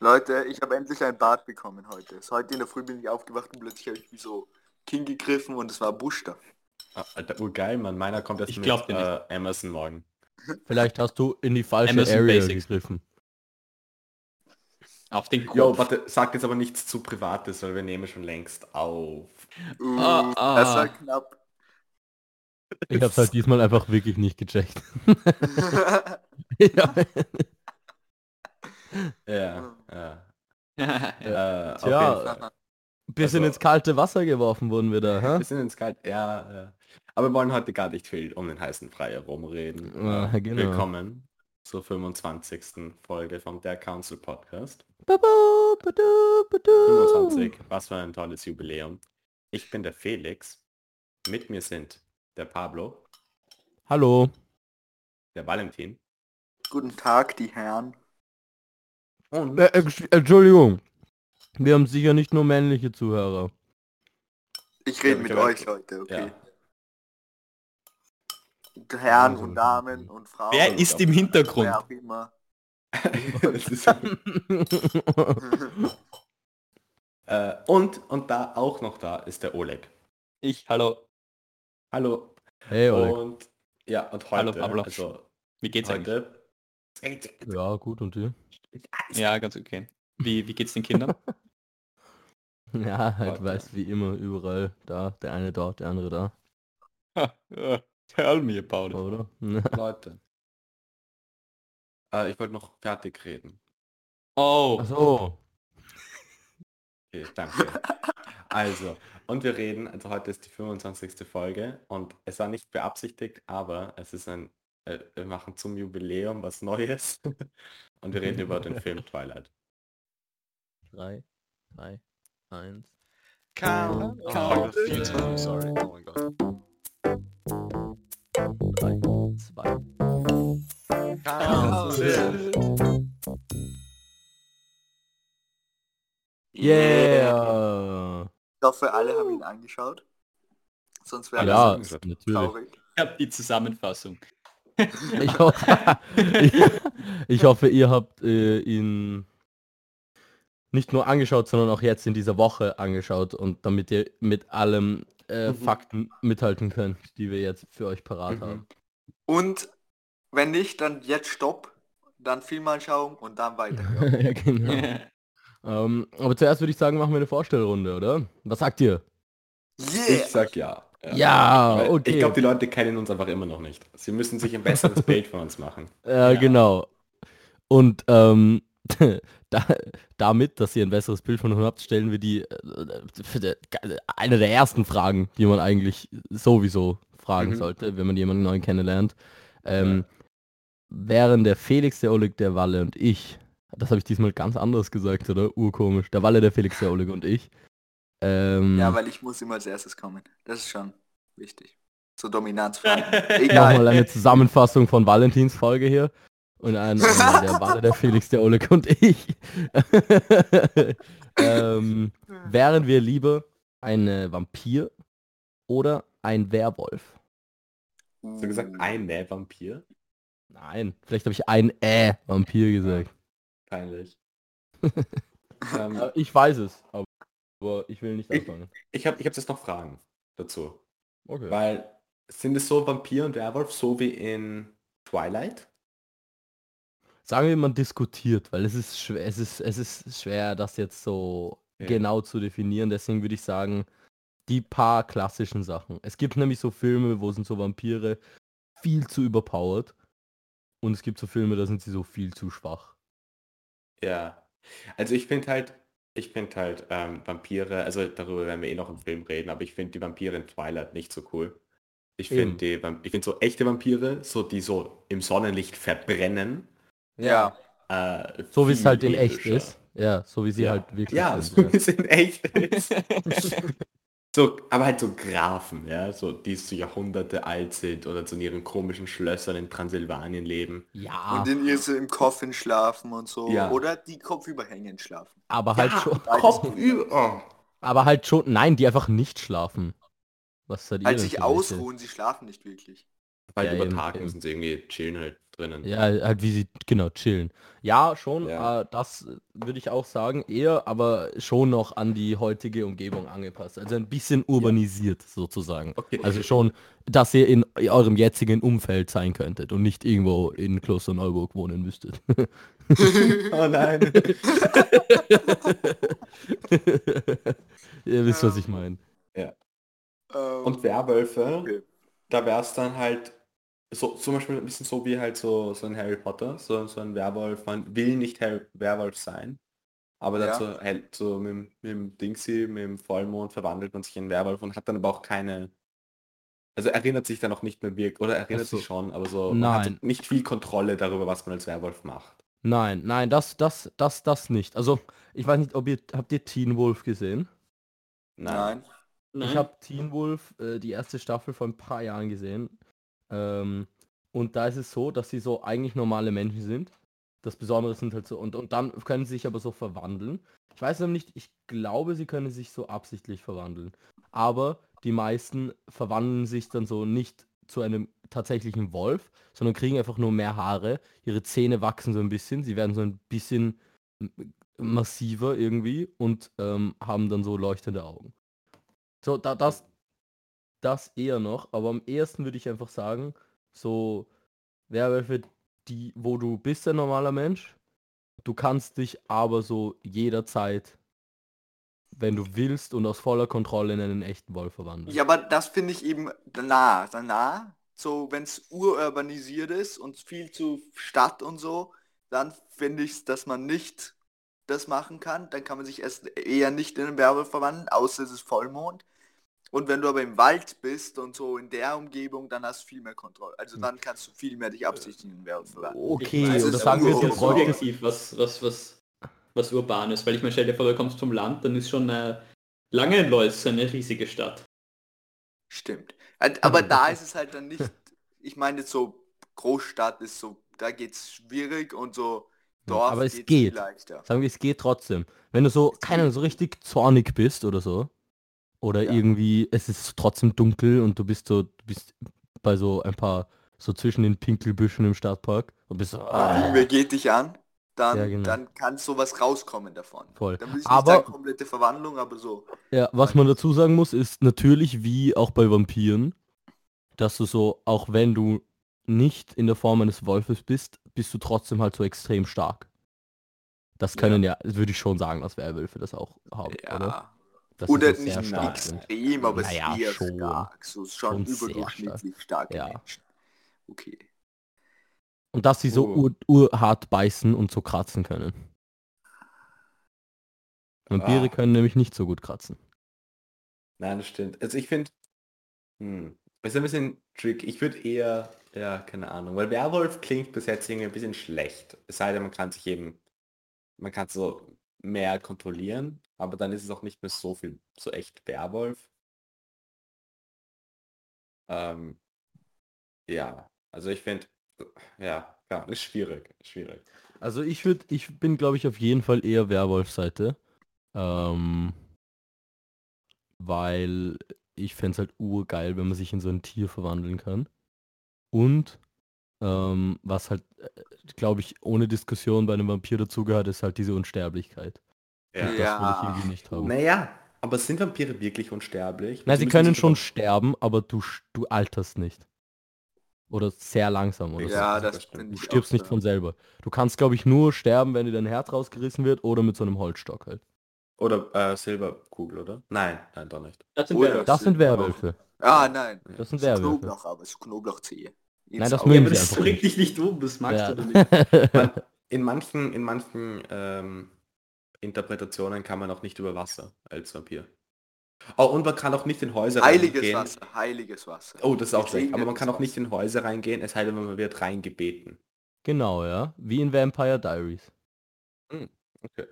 Leute, ich habe endlich ein Bad bekommen heute. So, heute in der Früh bin ich aufgewacht und plötzlich habe ich wie so King gegriffen und es war Buster. Ah, Alter, urgeil, Mann. Meiner kommt jetzt Ich mit glaub dir nicht. äh, Amazon morgen. Vielleicht hast du in die falsche Amazon Area Basics. gegriffen. Auf den Kopf. Jo, warte, sag jetzt aber nichts zu Privates, weil wir nehmen schon längst auf. Uh, Ah, ah. Das war knapp. Ich hab's halt diesmal einfach wirklich nicht gecheckt. ja. Ja, ja. ja. Äh, Tja. Bisschen Also- ins kalte Wasser geworfen wurden wir da, Wir hä? sind ins Kalt, ja, ja. Aber wir wollen heute gar nicht viel um den heißen Brei herumreden. Ja, Äh, genau. Willkommen zur 25. Folge vom Der Council Podcast. Badu, badu, badu. 25, was für ein tolles Jubiläum. Ich bin der Felix. Mit mir sind der Pablo, Hallo. der Valentin Guten Tag, die Herren. Und Äh, Entsch- Entschuldigung. Wir haben sicher nicht nur männliche Zuhörer. Ich rede Ja, mit euch heute, okay? ja. Herren Also, und Damen und Frauen. Wer ist im Hintergrund? Wer auch immer. Äh, und, und da auch noch da ist der Oleg. Ich, hallo. Hallo. hey, Oleg. Und ja, und heute, Hallo, Pablo. also Wie geht's eigentlich? heute. Ja, gut, und dir? Ja, ganz okay. Wie, wie geht's den Kindern? Ja, halt weiß wie immer, überall da, der eine dort, der andere da, ja, Tell me about it. oder? Leute. Äh, ich wollte noch fertig reden. Oh, Achso. Okay, danke. Also, und wir reden, also heute ist die 25. Folge und es war nicht beabsichtigt, aber es ist ein, äh, wir machen zum Jubiläum was Neues und wir reden über den Film Twilight. 3, 2, 1. Count, Oh, count oh, few times, sorry. Oh my god. 3, 2. Count it. Yeah! Ich hoffe, alle haben ihn angeschaut. Sonst wäre Ja, das natürlich. traurig. ich hab die Zusammenfassung. Ich hoffe, ich, ich hoffe ihr habt äh, ihn nicht nur angeschaut, sondern auch jetzt in dieser Woche angeschaut und damit ihr mit allem äh, Mhm. Fakten mithalten könnt, die wir jetzt für euch parat Mhm. haben. Und wenn nicht, dann jetzt Stopp, dann Filmanschauung und dann weiter. ja, genau. ähm, aber zuerst würde ich sagen, machen wir eine Vorstellrunde, oder? Was sagt ihr? Yeah! Ich sag ja. Ja, Weil okay. Ich glaube, die Leute kennen uns einfach immer noch nicht. Sie müssen sich ein besseres Bild von uns machen. Äh, Ja. Genau. Und ähm, da, damit, dass ihr ein besseres Bild von uns habt, stellen wir die äh, für die- eine der ersten Fragen, die man eigentlich sowieso fragen Mhm. sollte, wenn man jemanden neu kennenlernt. Ähm, Wären der Felix, der Oleg, der Walle und ich, das habe ich diesmal ganz anders gesagt, oder? Urkomisch. Der Walle, der Felix, der Oleg und ich. Ähm, Ja, weil ich muss immer als erstes kommen. Das ist schon wichtig. So Dominanzfragen. Nochmal Egal. eine Zusammenfassung von Valentins Folge hier. Und ein, der Walle, der Felix, der Oleg und ich. ähm, wären wir lieber ein äh, Vampir oder ein Werwolf? Hast du gesagt, ein Vampir? Nein, vielleicht habe ich ein äh Vampir gesagt. Peinlich. ähm, Äh, Ich weiß es, aber, aber ich will nicht Ich- anfangen. ich habe ich hab jetzt noch Fragen dazu. Okay. Weil, sind es so Vampir und Werwolf, so wie in Twilight? Sagen wir, man diskutiert, weil es ist schwer, es ist, es ist schwer, das jetzt so Ja. genau zu definieren. Deswegen würde ich sagen, die paar klassischen Sachen. Es gibt nämlich so Filme, wo sind so Vampire viel zu überpowered. Und es gibt so Filme, da sind sie so viel zu schwach. Ja. Also ich finde halt, ich finde halt ähm, Vampire, also darüber werden wir eh noch im Film reden, aber ich finde die Vampire in Twilight nicht so cool. Ich finde ich finde so echte Vampire, so die so im Sonnenlicht verbrennen. Ja. Äh, So wie es halt in echt ist. Ja, so wie sie Ja. halt wirklich Ja, sind. so wie es in echt ist. so, aber halt so Grafen, ja, so die so Jahrhunderte alt sind oder so in ihren komischen Schlössern in Transsilvanien leben. Ja, Und in ihr so im Coffin schlafen und so. Ja. Oder die kopfüberhängend schlafen. aber halt schon. Kopf über. Aber halt schon. Nein, die einfach nicht schlafen. Was Halt denn sich ausruhen, sie schlafen nicht wirklich. Weil Ja, über eben, Tag eben. müssen sie irgendwie chillen halt drinnen. Ja, halt wie sie, genau, chillen. Ja, schon, Ja. Äh, das würde ich auch sagen, eher, aber schon noch an die heutige Umgebung angepasst. Also ein bisschen urbanisiert sozusagen. Okay. Also schon, dass ihr in eurem jetzigen Umfeld sein könntet und nicht irgendwo in Klosterneuburg wohnen müsstet. oh nein. ihr wisst, was ich meine. Ähm, Und Werwölfe, Okay. da wäre es dann halt so zum Beispiel ein bisschen so wie halt so, so ein Harry Potter, so, so ein Werwolf, man will nicht Harry, Werwolf sein, aber Ja. dazu halt so mit, dem- mit dem Dingsy, mit dem Vollmond verwandelt man sich in Werwolf und hat dann aber auch keine, also erinnert sich dann auch nicht mehr wirklich, oder erinnert so. sich schon, aber so man Nein. hat nicht viel Kontrolle darüber, was man als Werwolf macht. Nein, nein, das, das, das, das nicht. Also, ich weiß nicht, ob ihr, habt ihr Teen Wolf gesehen? Nein. Ich habe Teen Wolf äh, die erste Staffel vor ein paar Jahren gesehen. Ähm, und da ist es so, dass sie so eigentlich normale Menschen sind. Das Besondere sind halt so, und, und dann können sie sich aber so verwandeln. Ich weiß noch nicht, ich glaube, sie können sich so absichtlich verwandeln. Aber die meisten verwandeln sich dann so nicht zu einem tatsächlichen Wolf, sondern kriegen einfach nur mehr Haare. Ihre Zähne wachsen so ein bisschen, sie werden so ein bisschen massiver irgendwie und ähm, haben dann so leuchtende Augen. So, da, das, das eher noch, aber am ehesten würde ich einfach sagen, so Werwölfe, die, wo du bist ein normaler Mensch, du kannst dich aber so jederzeit, wenn du willst und aus voller Kontrolle in einen echten Wolf verwandeln. Ja, aber das finde ich eben nah, nah. So, wenn es ururbanisiert ist und viel zu Stadt und so, dann finde ich dass man nicht das machen kann. Dann kann man sich erst eher nicht in einen Werwolf verwandeln, außer es ist Vollmond. Und wenn du aber im Wald bist und so in der Umgebung, dann hast du viel mehr Kontrolle. Also dann kannst du viel mehr dich verwandeln. Okay, weiß, oder es sagen wir es jetzt subjektiv, was, was, was, was urban ist. Weil ich mir stell dir vor, du kommst vom Land, dann ist schon äh, Langenlois eine riesige Stadt. Stimmt. Halt, Aber da ist es halt dann nicht, ich meine jetzt so, Großstadt ist so, da geht's schwierig und so Dorf aber es geht. Sagen wir, es geht trotzdem. Wenn du so, keine Ahnung, so richtig zornig bist oder so, oder Ja. irgendwie, es ist trotzdem dunkel und du bist so, du bist bei so ein paar, so zwischen den Pinkelbüschen im Stadtpark und bist so, ah, Irgendwer geht dich an, dann, Ja, genau. dann kann sowas rauskommen davon. Voll. Dann nicht Aber- sagen komplette Verwandlung, aber so. Ja, was man dazu sagen muss, ist natürlich wie auch bei Vampiren, dass du so, auch wenn du nicht in der Form eines Wolfes bist, bist du trotzdem halt so extrem stark. Das können ja, würde ich schon sagen, dass Werwölfe das auch haben, oder? Ja. Dass sie Oder nicht stark extrem, aber Naja, sehr schon. stark. So schon, überdurchschnittlich starke Ja. Menschen. Okay. Und dass sie so Oh. ur, urhart beißen und so kratzen können. Vampire Ah. können nämlich nicht so gut kratzen. Nein, das stimmt. Also ich finde, hm, ist ein bisschen trick. Ich würde eher, ja, keine Ahnung, weil Werwolf klingt bis jetzt irgendwie ein bisschen schlecht. Es sei denn, man kann sich eben, man kann so mehr kontrollieren, aber dann ist es auch nicht mehr so viel, so echt Werwolf. Ähm, ja, also ich finde, ja, ja, ist schwierig, schwierig. Also ich würde, ich bin glaube ich auf jeden Fall eher Werwolf-Seite. Ähm, weil ich fände es halt urgeil, wenn man sich in so ein Tier verwandeln kann. Und ähm, was halt, glaube ich, ohne Diskussion bei einem Vampir dazugehört, ist halt diese Unsterblichkeit. Ja. Und Ja. das will ich irgendwie nicht haben. Naja, aber sind Vampire wirklich unsterblich? Nein, sie können schon sterben, aber du, du alterst nicht. Oder sehr langsam oder so. Ja, das das Du stirbst auch nicht so. von selber. Du kannst, glaube ich, nur sterben, wenn dir dein Herz rausgerissen wird oder mit so einem Holzstock halt. Oder äh, Silberkugel, oder? Nein, nein, doch nicht. Das sind Werwölfe. Das sind Werwölfe. Ah, nein. Das sind So Werwölfe. Knoblauch, aber so Knoblauchzehe. Nein, das mögen. Ja, aber das bringt dich nicht um, das magst Ja. du nicht. Man, in manchen, in manchen ähm, Interpretationen kann man auch nicht über Wasser als Vampir. Oh, und man kann auch nicht in Häuser Heiliges reingehen. Wasser, heiliges Wasser. Oh, das ist auch schlecht. Aber man kann auch nicht in Häuser reingehen, es sei denn, man wird reingebeten. Genau, ja. Wie in Vampire Diaries. Okay.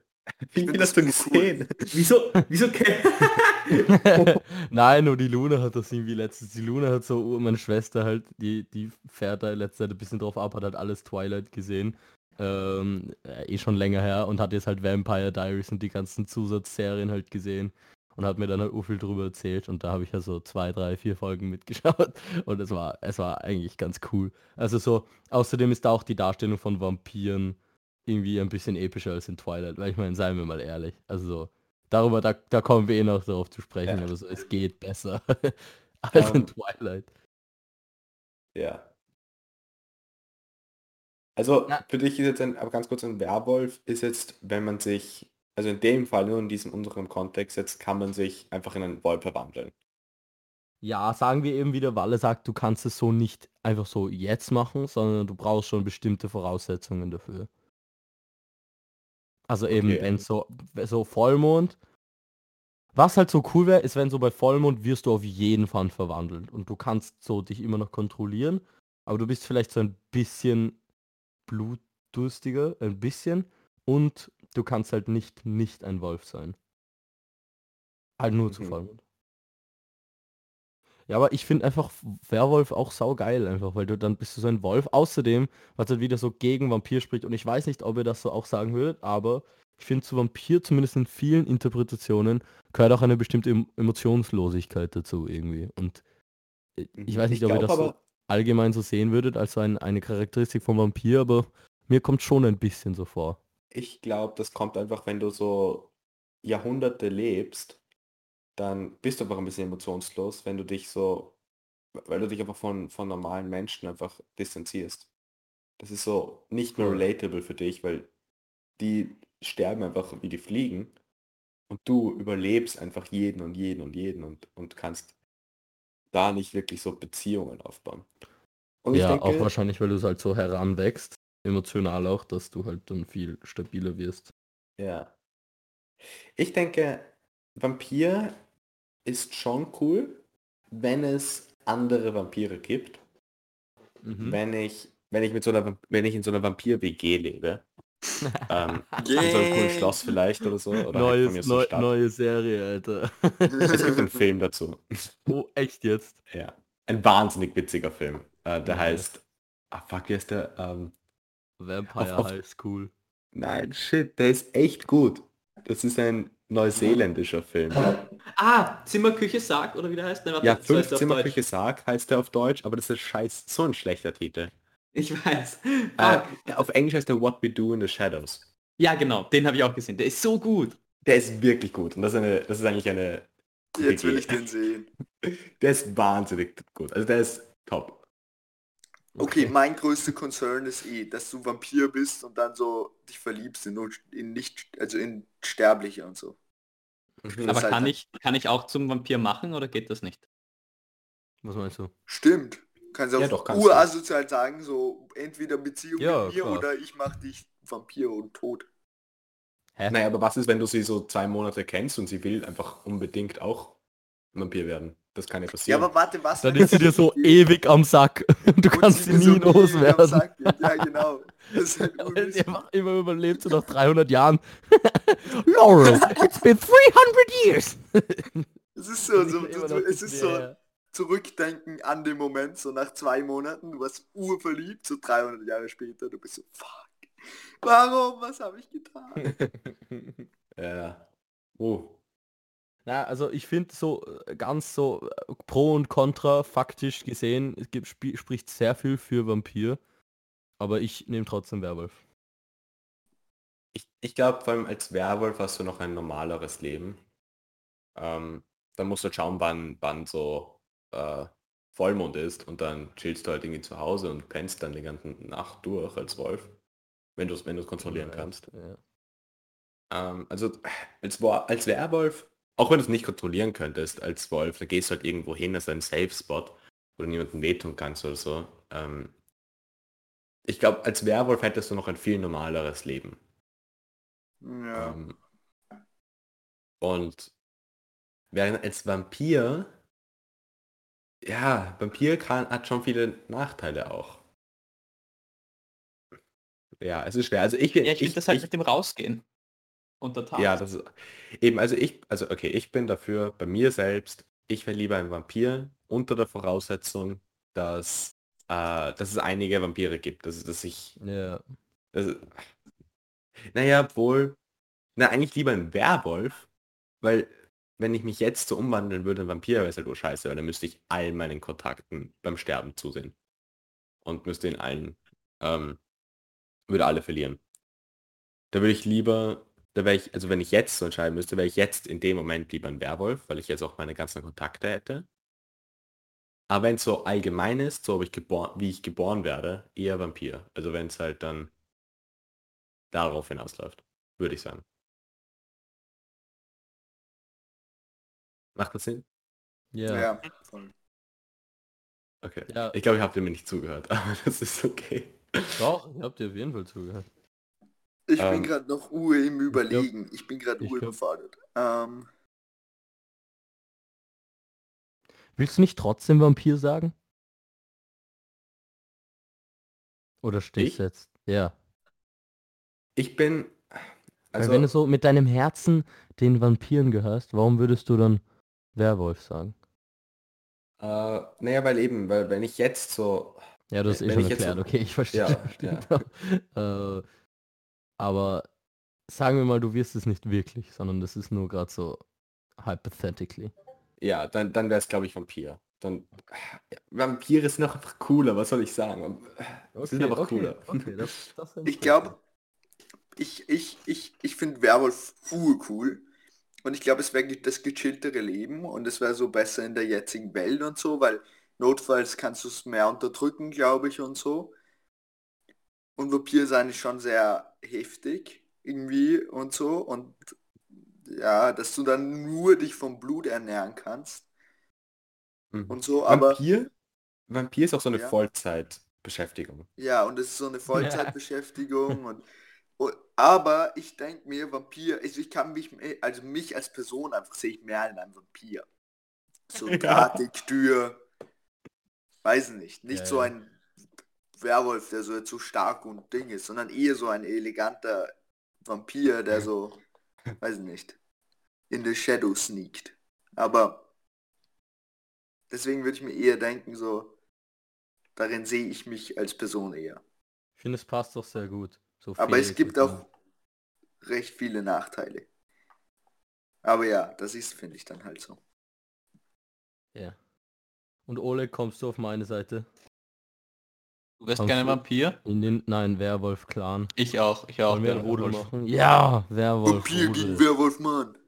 Wie viel hast du gesehen? Wieso, wieso Nein, nur die Luna hat das irgendwie letztens. Die Luna hat so, meine Schwester halt, die, die fährt da letzte Zeit ein bisschen drauf ab, hat halt alles Twilight gesehen. Ähm, äh, eh schon länger her und hat jetzt halt Vampire Diaries und die ganzen Zusatzserien halt gesehen. und hat mir dann halt viel drüber erzählt und da habe ich ja so zwei, drei, vier Folgen mitgeschaut und es war, es war eigentlich ganz cool. Also so, außerdem ist da auch die Darstellung von Vampiren irgendwie ein bisschen epischer als in Twilight, weil ich meine, seien wir mal ehrlich, also so, darüber, da, da kommen wir eh noch darauf zu sprechen, Ja. aber so, es geht besser als in Ähm, Twilight. Ja. Also Na. für dich ist jetzt ein, aber ganz kurz ein Werwolf ist jetzt, wenn man sich, also in dem Fall nur in diesem unserem Kontext jetzt, kann man sich einfach in einen Wolf verwandeln. Ja, sagen wir eben, wie der Walle sagt, du kannst es so nicht einfach so jetzt machen, sondern du brauchst schon bestimmte Voraussetzungen dafür. Also eben, Okay. wenn so, so Vollmond. Was halt so cool wäre, ist, wenn so bei Vollmond wirst du auf jeden Fall verwandelt und du kannst so dich immer noch kontrollieren, aber du bist vielleicht so ein bisschen blutdurstiger, ein bisschen und du kannst halt nicht nicht ein Wolf sein. Halt nur zu Mhm. Vollmond. Ja, aber ich finde einfach Werwolf auch saugeil einfach, weil du dann bist du so ein Wolf. Außerdem, was halt wieder so gegen Vampir spricht und ich weiß nicht, ob ihr das so auch sagen würdet, aber ich finde zu Vampir zumindest in vielen Interpretationen gehört auch eine bestimmte em Emotionslosigkeit dazu irgendwie. Und äh, ich weiß nicht, ob ihr das so allgemein so sehen würdet als so ein, eine Charakteristik vom Vampir, aber mir kommt schon ein bisschen so vor. ich glaube, das kommt einfach, wenn du so Jahrhunderte lebst, dann bist du einfach ein bisschen emotionslos, wenn du dich so, weil du dich einfach von, von normalen Menschen einfach distanzierst. Das ist so nicht mehr relatable für dich, weil die sterben einfach wie die Fliegen und du überlebst einfach jeden und jeden und jeden und, und kannst da nicht wirklich so Beziehungen aufbauen. Und ja, auch denke, wahrscheinlich, weil du es halt so heranwächst, emotional auch, dass du halt dann viel stabiler wirst. Ja. Ich denke, Vampir ist schon cool, wenn es andere Vampire gibt. Mhm. Wenn ich, wenn ich mit so einer, wenn ich in so einer Vampir-WG lebe. ähm, in so einem coolen. Schloss vielleicht oder so. Oder halt Neues, so neu, neue Serie, Alter. Es gibt einen Film dazu. oh, echt jetzt? ja. Ein wahnsinnig witziger Film. Äh, der Okay. heißt. Ah fuck, wie heißt der? Ähm, Vampire Auf- auf- High School. nein, shit, der ist echt gut. Das ist ein neuseeländischer Film. Ah, Zimmerküche Sarg oder wie der heißt? Nein, warte, Ja, fünf Zimmerküche. Sarg heißt der auf Deutsch, aber das ist scheiß so ein schlechter Titel. Ich weiß. Äh, auf Englisch heißt der What We Do in the Shadows. ja, genau, den habe ich auch gesehen. Der ist so gut. Der ist wirklich gut und das ist, eine, das ist eigentlich eine... Jetzt will ich den sehen. Der ist wahnsinnig gut. Also der ist top. Okay, mein größter Concern ist eh, dass du Vampir bist und dann so dich verliebst in, in nicht, also in Sterbliche und so. Mhm. Aber halt kann dann- ich, kann ich auch zum Vampir machen oder geht das nicht? Was meinst du? Stimmt. Kannst du Ja, auf doch, kannst du. urasozial sagen, so entweder Beziehung Ja, mit mir klar. oder ich mach dich Vampir und tot. Hä? Naja, aber was ist, wenn du sie so zwei Monate kennst und sie will einfach unbedingt auch Vampir werden? Das kann ja Ja, passieren. aber warte, was? Dann ist sie dir so ewig am Sack. Du und kannst sie mir nie so loswerden. Sack geht? Ja, genau. Sie einfach immer überlebt, so nach 300 Jahren. Laurel, it's been 300 years. Es ist so, so, so es ist so zurückdenken an den Moment, so nach zwei Monaten, du warst urverliebt, so 300 Jahre später, du bist so, fuck, warum, was habe ich getan? ja. Oh. Na, also ich finde so äh, ganz so äh, Pro und Contra faktisch gesehen, es gibt, spie- spricht sehr viel für Vampir, aber ich nehme trotzdem Werwolf. Ich, ich glaube, vor allem als Werwolf hast du noch ein normaleres Leben. Ähm, dann musst du halt schauen, wann, wann so äh, Vollmond ist und dann chillst du halt irgendwie zu Hause und pennst dann die ganze Nacht durch als Wolf, wenn du es wenn du's kontrollieren kannst. Ja. Ähm, also als, als Werwolf, auch wenn du es nicht kontrollieren könntest als Wolf, dann gehst du halt irgendwo hin, das ist ein Safe Spot, wo du niemandem wehtun kannst oder so. Ähm, ich glaube, als Werwolf hättest du noch ein viel normaleres Leben. Ja. Ähm, und während als Vampir, ja, Vampir kann, hat schon viele Nachteile auch. Ja, es ist schwer. Also ich, Ja, ich ich, das halt ich, mit dem Rausgehen. Unter Tag. ja, das ist eben, also ich, also okay, ich bin dafür, bei mir selbst, ich wäre lieber ein Vampir unter der Voraussetzung, dass, äh, dass es einige Vampire gibt. Dass, dass ich, ja. das, naja, obwohl, na eigentlich lieber ein Werwolf, weil wenn ich mich jetzt so umwandeln würde in Vampir, wäre es halt nur scheiße, weil dann müsste ich all meinen Kontakten beim Sterben zusehen. Und müsste in allen, ähm, würde alle verlieren. Da würde ich lieber, da wäre ich, also wenn ich jetzt so entscheiden müsste, wäre ich jetzt in dem Moment lieber ein Werwolf, weil ich jetzt auch meine ganzen Kontakte hätte. Aber wenn es so allgemein ist, so ich wie ich geboren werde, eher Vampir. Also wenn es halt dann darauf hinausläuft, würde ich sagen. Macht das Sinn? Ja. Ja, voll. Okay. Ja. Ich glaube, ich habe mir nicht zugehört, aber das ist okay. Doch, ich hab dir auf jeden Fall zugehört. Ich Ähm, bin gerade noch Uhr im Überlegen. Ich bin gerade ich Uhr glaub- überfordert. Ähm, Willst du nicht trotzdem Vampir sagen? Oder stehst Ich? du jetzt? Ja. Ich bin, Weil also wenn du so mit deinem Herzen den Vampiren gehörst, warum würdest du dann Werwolf sagen? äh, naja, weil eben, weil wenn ich jetzt so, Ja, du hast eh schon ich jetzt so- erklärt, okay, ich verstehe. Ja, verstehe. äh, aber sagen wir mal, du wirst es nicht wirklich, sondern das ist nur gerade so hypothetically. ja, dann, dann wäre es, glaube ich, Vampir. Dann, ja, Vampire sind auch einfach cooler, was soll ich sagen? Sie sind einfach cooler. Okay, das, das ich glaube, ich, ich, ich, ich finde Werwolf urcool. Und ich glaube, es wäre das gechilltere Leben und es wäre so besser in der jetzigen Welt und so, weil notfalls kannst du es mehr unterdrücken, glaube ich, und so. Und Vampir sein ist schon sehr heftig irgendwie und so. Und ja, dass du dann nur dich vom Blut ernähren kannst Mhm. und so, aber Vampir? Vampir ist auch so eine Ja. Vollzeitbeschäftigung. Ja, und es ist so eine Vollzeitbeschäftigung und, und aber ich denke mir, Vampir, also ich kann mich, also mich als Person einfach sehe ich mehr in einem Vampir. So Ja. drahtig, Tür, weiß nicht, nicht Ja, so ein Werwolf, der so jetzt so stark und Ding ist, sondern eher so ein eleganter Vampir, der so, weiß nicht, in the shadow sneakt. Aber deswegen würde ich mir eher denken, so, darin sehe ich mich als Person eher. Ich finde, es passt doch sehr gut. So Aber es gibt auch recht viele Nachteile. Aber ja, das ist, finde ich, dann halt so. Ja. Und Oleg, kommst du auf meine Seite? Du wärst Kommst gerne du- Vampir? In den, nein, Werwolf-Clan. Ich auch, ich auch. Wollen wir ein gerne Rudel Werwolf. machen? Ja, Werwolf. Vampir gegen Rudel. Werwolf, Mann.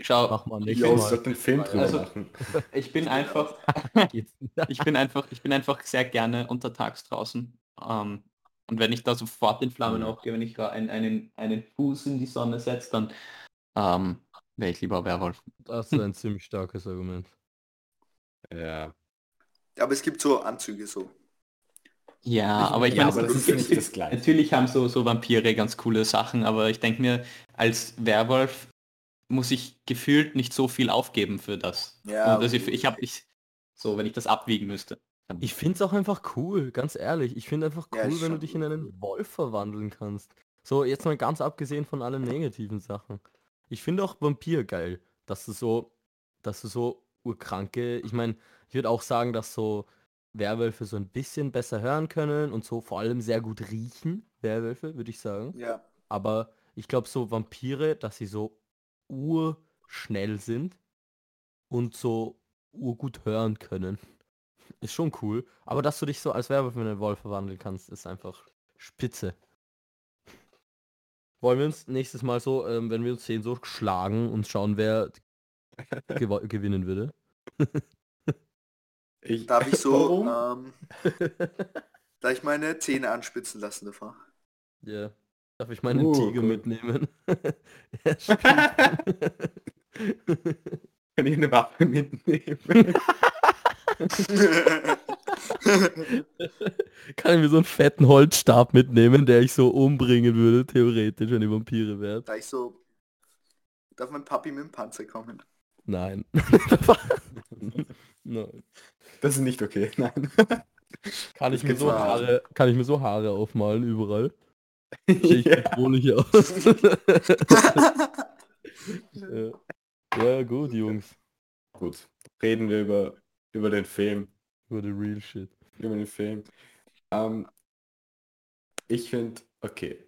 Schau, Mach mal ich, nicht sollte einen Film drüber Also- machen. ich bin einfach, ich bin einfach, ich bin einfach sehr gerne untertags draußen. Ähm, und wenn ich da sofort in Flammen Mhm. aufgehe, wenn ich einen, einen, einen Fuß in die Sonne setze, dann ähm, wäre ich lieber Werwolf. Das ist ein ziemlich starkes Argument. Ja. Aber es gibt so Anzüge so. Ja, Ich- aber ich ja, meine, aber das ist nicht das Gleiche. Natürlich haben so, so Vampire ganz coole Sachen, aber ich denke mir, als Werwolf muss ich gefühlt nicht so viel aufgeben für das. Ja, Und also ich, ich habe ich so, wenn ich das abwiegen müsste. Ich finde es auch einfach cool, ganz ehrlich. Ich finde einfach cool, Ja, wenn du dich in einen Wolf verwandeln kannst. So, jetzt mal ganz abgesehen von allen negativen Sachen. Ich finde auch Vampir geil, dass du so, dass du so urkranke, ich meine, ich würde auch sagen, dass so Werwölfe so ein bisschen besser hören können und so vor allem sehr gut riechen, Werwölfe, würde ich sagen. Ja. Aber ich glaube so Vampire, dass sie so urschnell sind und so urgut hören können. Ist schon cool. Aber dass du dich so als Werwolf in einen Wolf verwandeln kannst, ist einfach spitze. Wollen wir uns nächstes Mal so, ähm, wenn wir uns sehen, so schlagen und schauen, wer gewo- gewinnen würde? Ich, Darf ich so, ähm, darf ich meine Zähne anspitzen lassen davor? Ja. Darf ich meinen Uh, Tiger cool. mitnehmen? Kann ich eine Waffe mitnehmen? Kann ich mir so einen fetten Holzstab mitnehmen, der ich so umbringen würde, theoretisch, wenn die Vampire wären? da ich so, darf mein Papi mit dem Panzer kommen? Nein. Nein. Das ist nicht okay, nein. Kann ich, Das mir so. Haare, kann ich mir so Haare aufmalen überall? Sehe ich ja. bedrohlich aus. ja. ja, gut, Jungs. Gut, reden wir über, über den Film. Über the real shit. Über den Film. Ähm, ich finde, okay.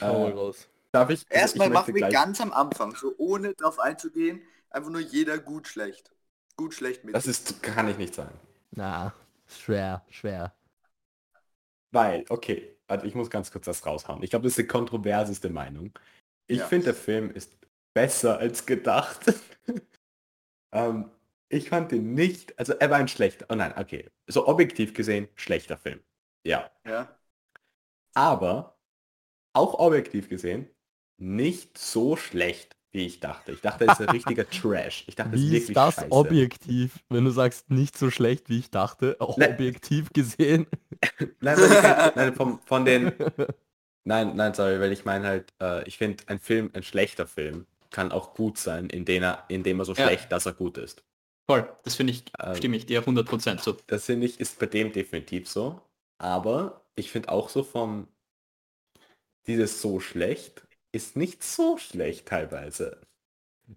Hau Äh, raus. Darf ich? Erstmal ich machen wir gleich- ganz am Anfang, so ohne darauf einzugehen, einfach nur jeder gut schlecht. Gut schlecht mit. Das ist, kann ich nicht sagen. Na, schwer, schwer. Weil, okay, also ich muss ganz kurz das raushauen. Ich glaube, das ist die kontroverseste Meinung. Ich Ja. finde, der Film ist besser als gedacht. ähm, ich fand ihn nicht, also er war ein schlechter, oh nein, okay, so objektiv gesehen, schlechter Film. Ja. ja. Aber auch objektiv gesehen, nicht so schlecht, wie ich dachte. Ich dachte, es ist ein richtiger Trash. Ich dachte, es ist Wie wirklich ist das scheiße. objektiv, wenn du sagst, nicht so schlecht, wie ich dachte, auch Ne. objektiv gesehen? Nein, ich nein vom, von den, Nein, nein, sorry, weil ich meine halt, äh, ich finde, ein Film, ein schlechter Film, kann auch gut sein, indem er, indem er so Ja. schlecht, dass er gut ist. Voll, das finde ich, Ähm, stimme ich dir 100% zu. Das finde ich, ist bei dem definitiv so. Aber ich finde auch so vom, dieses so schlecht, ist nicht so schlecht teilweise.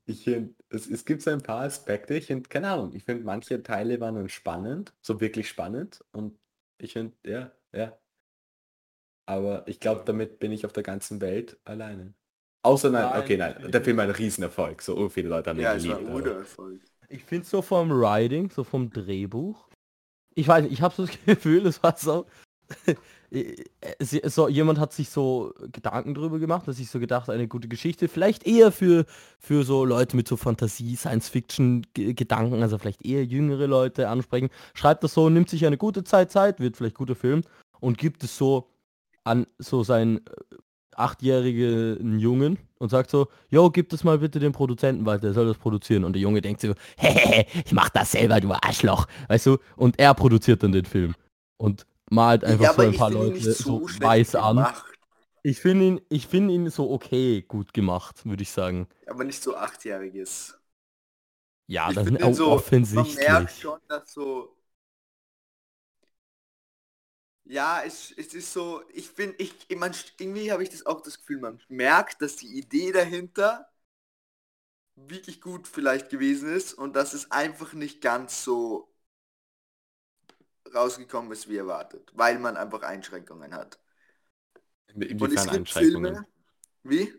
Ich find, es, es gibt so ein paar Aspekte, ich finde, keine Ahnung, ich finde manche Teile waren dann spannend, so wirklich spannend und ich finde, ja, ja. Aber ich glaube, damit bin ich auf der ganzen Welt alleine. Außer nein, Nein, okay, nein, der Film war ein Riesenerfolg, so oh, viele Leute haben ihn Ja, es war geliebt. ein Erfolg. Ich finde so vom Writing, so vom Drehbuch. Ich weiß nicht, ich habe so das Gefühl, es war so, es- so. Jemand hat sich so Gedanken drüber gemacht, dass ich so gedacht, eine gute Geschichte, vielleicht eher für, für so Leute mit so Fantasie, Science-Fiction-Gedanken, also vielleicht eher jüngere Leute ansprechen. Schreibt das so, nimmt sich eine gute Zeit Zeit, wird vielleicht guter Film und gibt es so an so seinen äh, achtjährigen Jungen und sagt so, yo, gib das mal bitte dem Produzenten weiter, der soll das produzieren. Und der Junge denkt so, hehehe, ich mach das selber, du Arschloch. Weißt du? Und er produziert dann den Film. Und malt einfach ja, so ein paar Leute so, weiß an. Ich finde ihn, ich finde ihn so okay gut gemacht, würde ich sagen. Aber nicht so achtjähriges. Ja, Ich das ist auch so- Man offensichtlich. merkt schon, dass so... Ja, es, es ist so, ich finde, ich, man, irgendwie habe ich das auch das Gefühl, man merkt, dass die Idee dahinter wirklich gut vielleicht gewesen ist und dass es einfach nicht ganz so rausgekommen ist, wie erwartet, weil man einfach Einschränkungen hat. Inwiefern Einschränkungen? Filme, wie?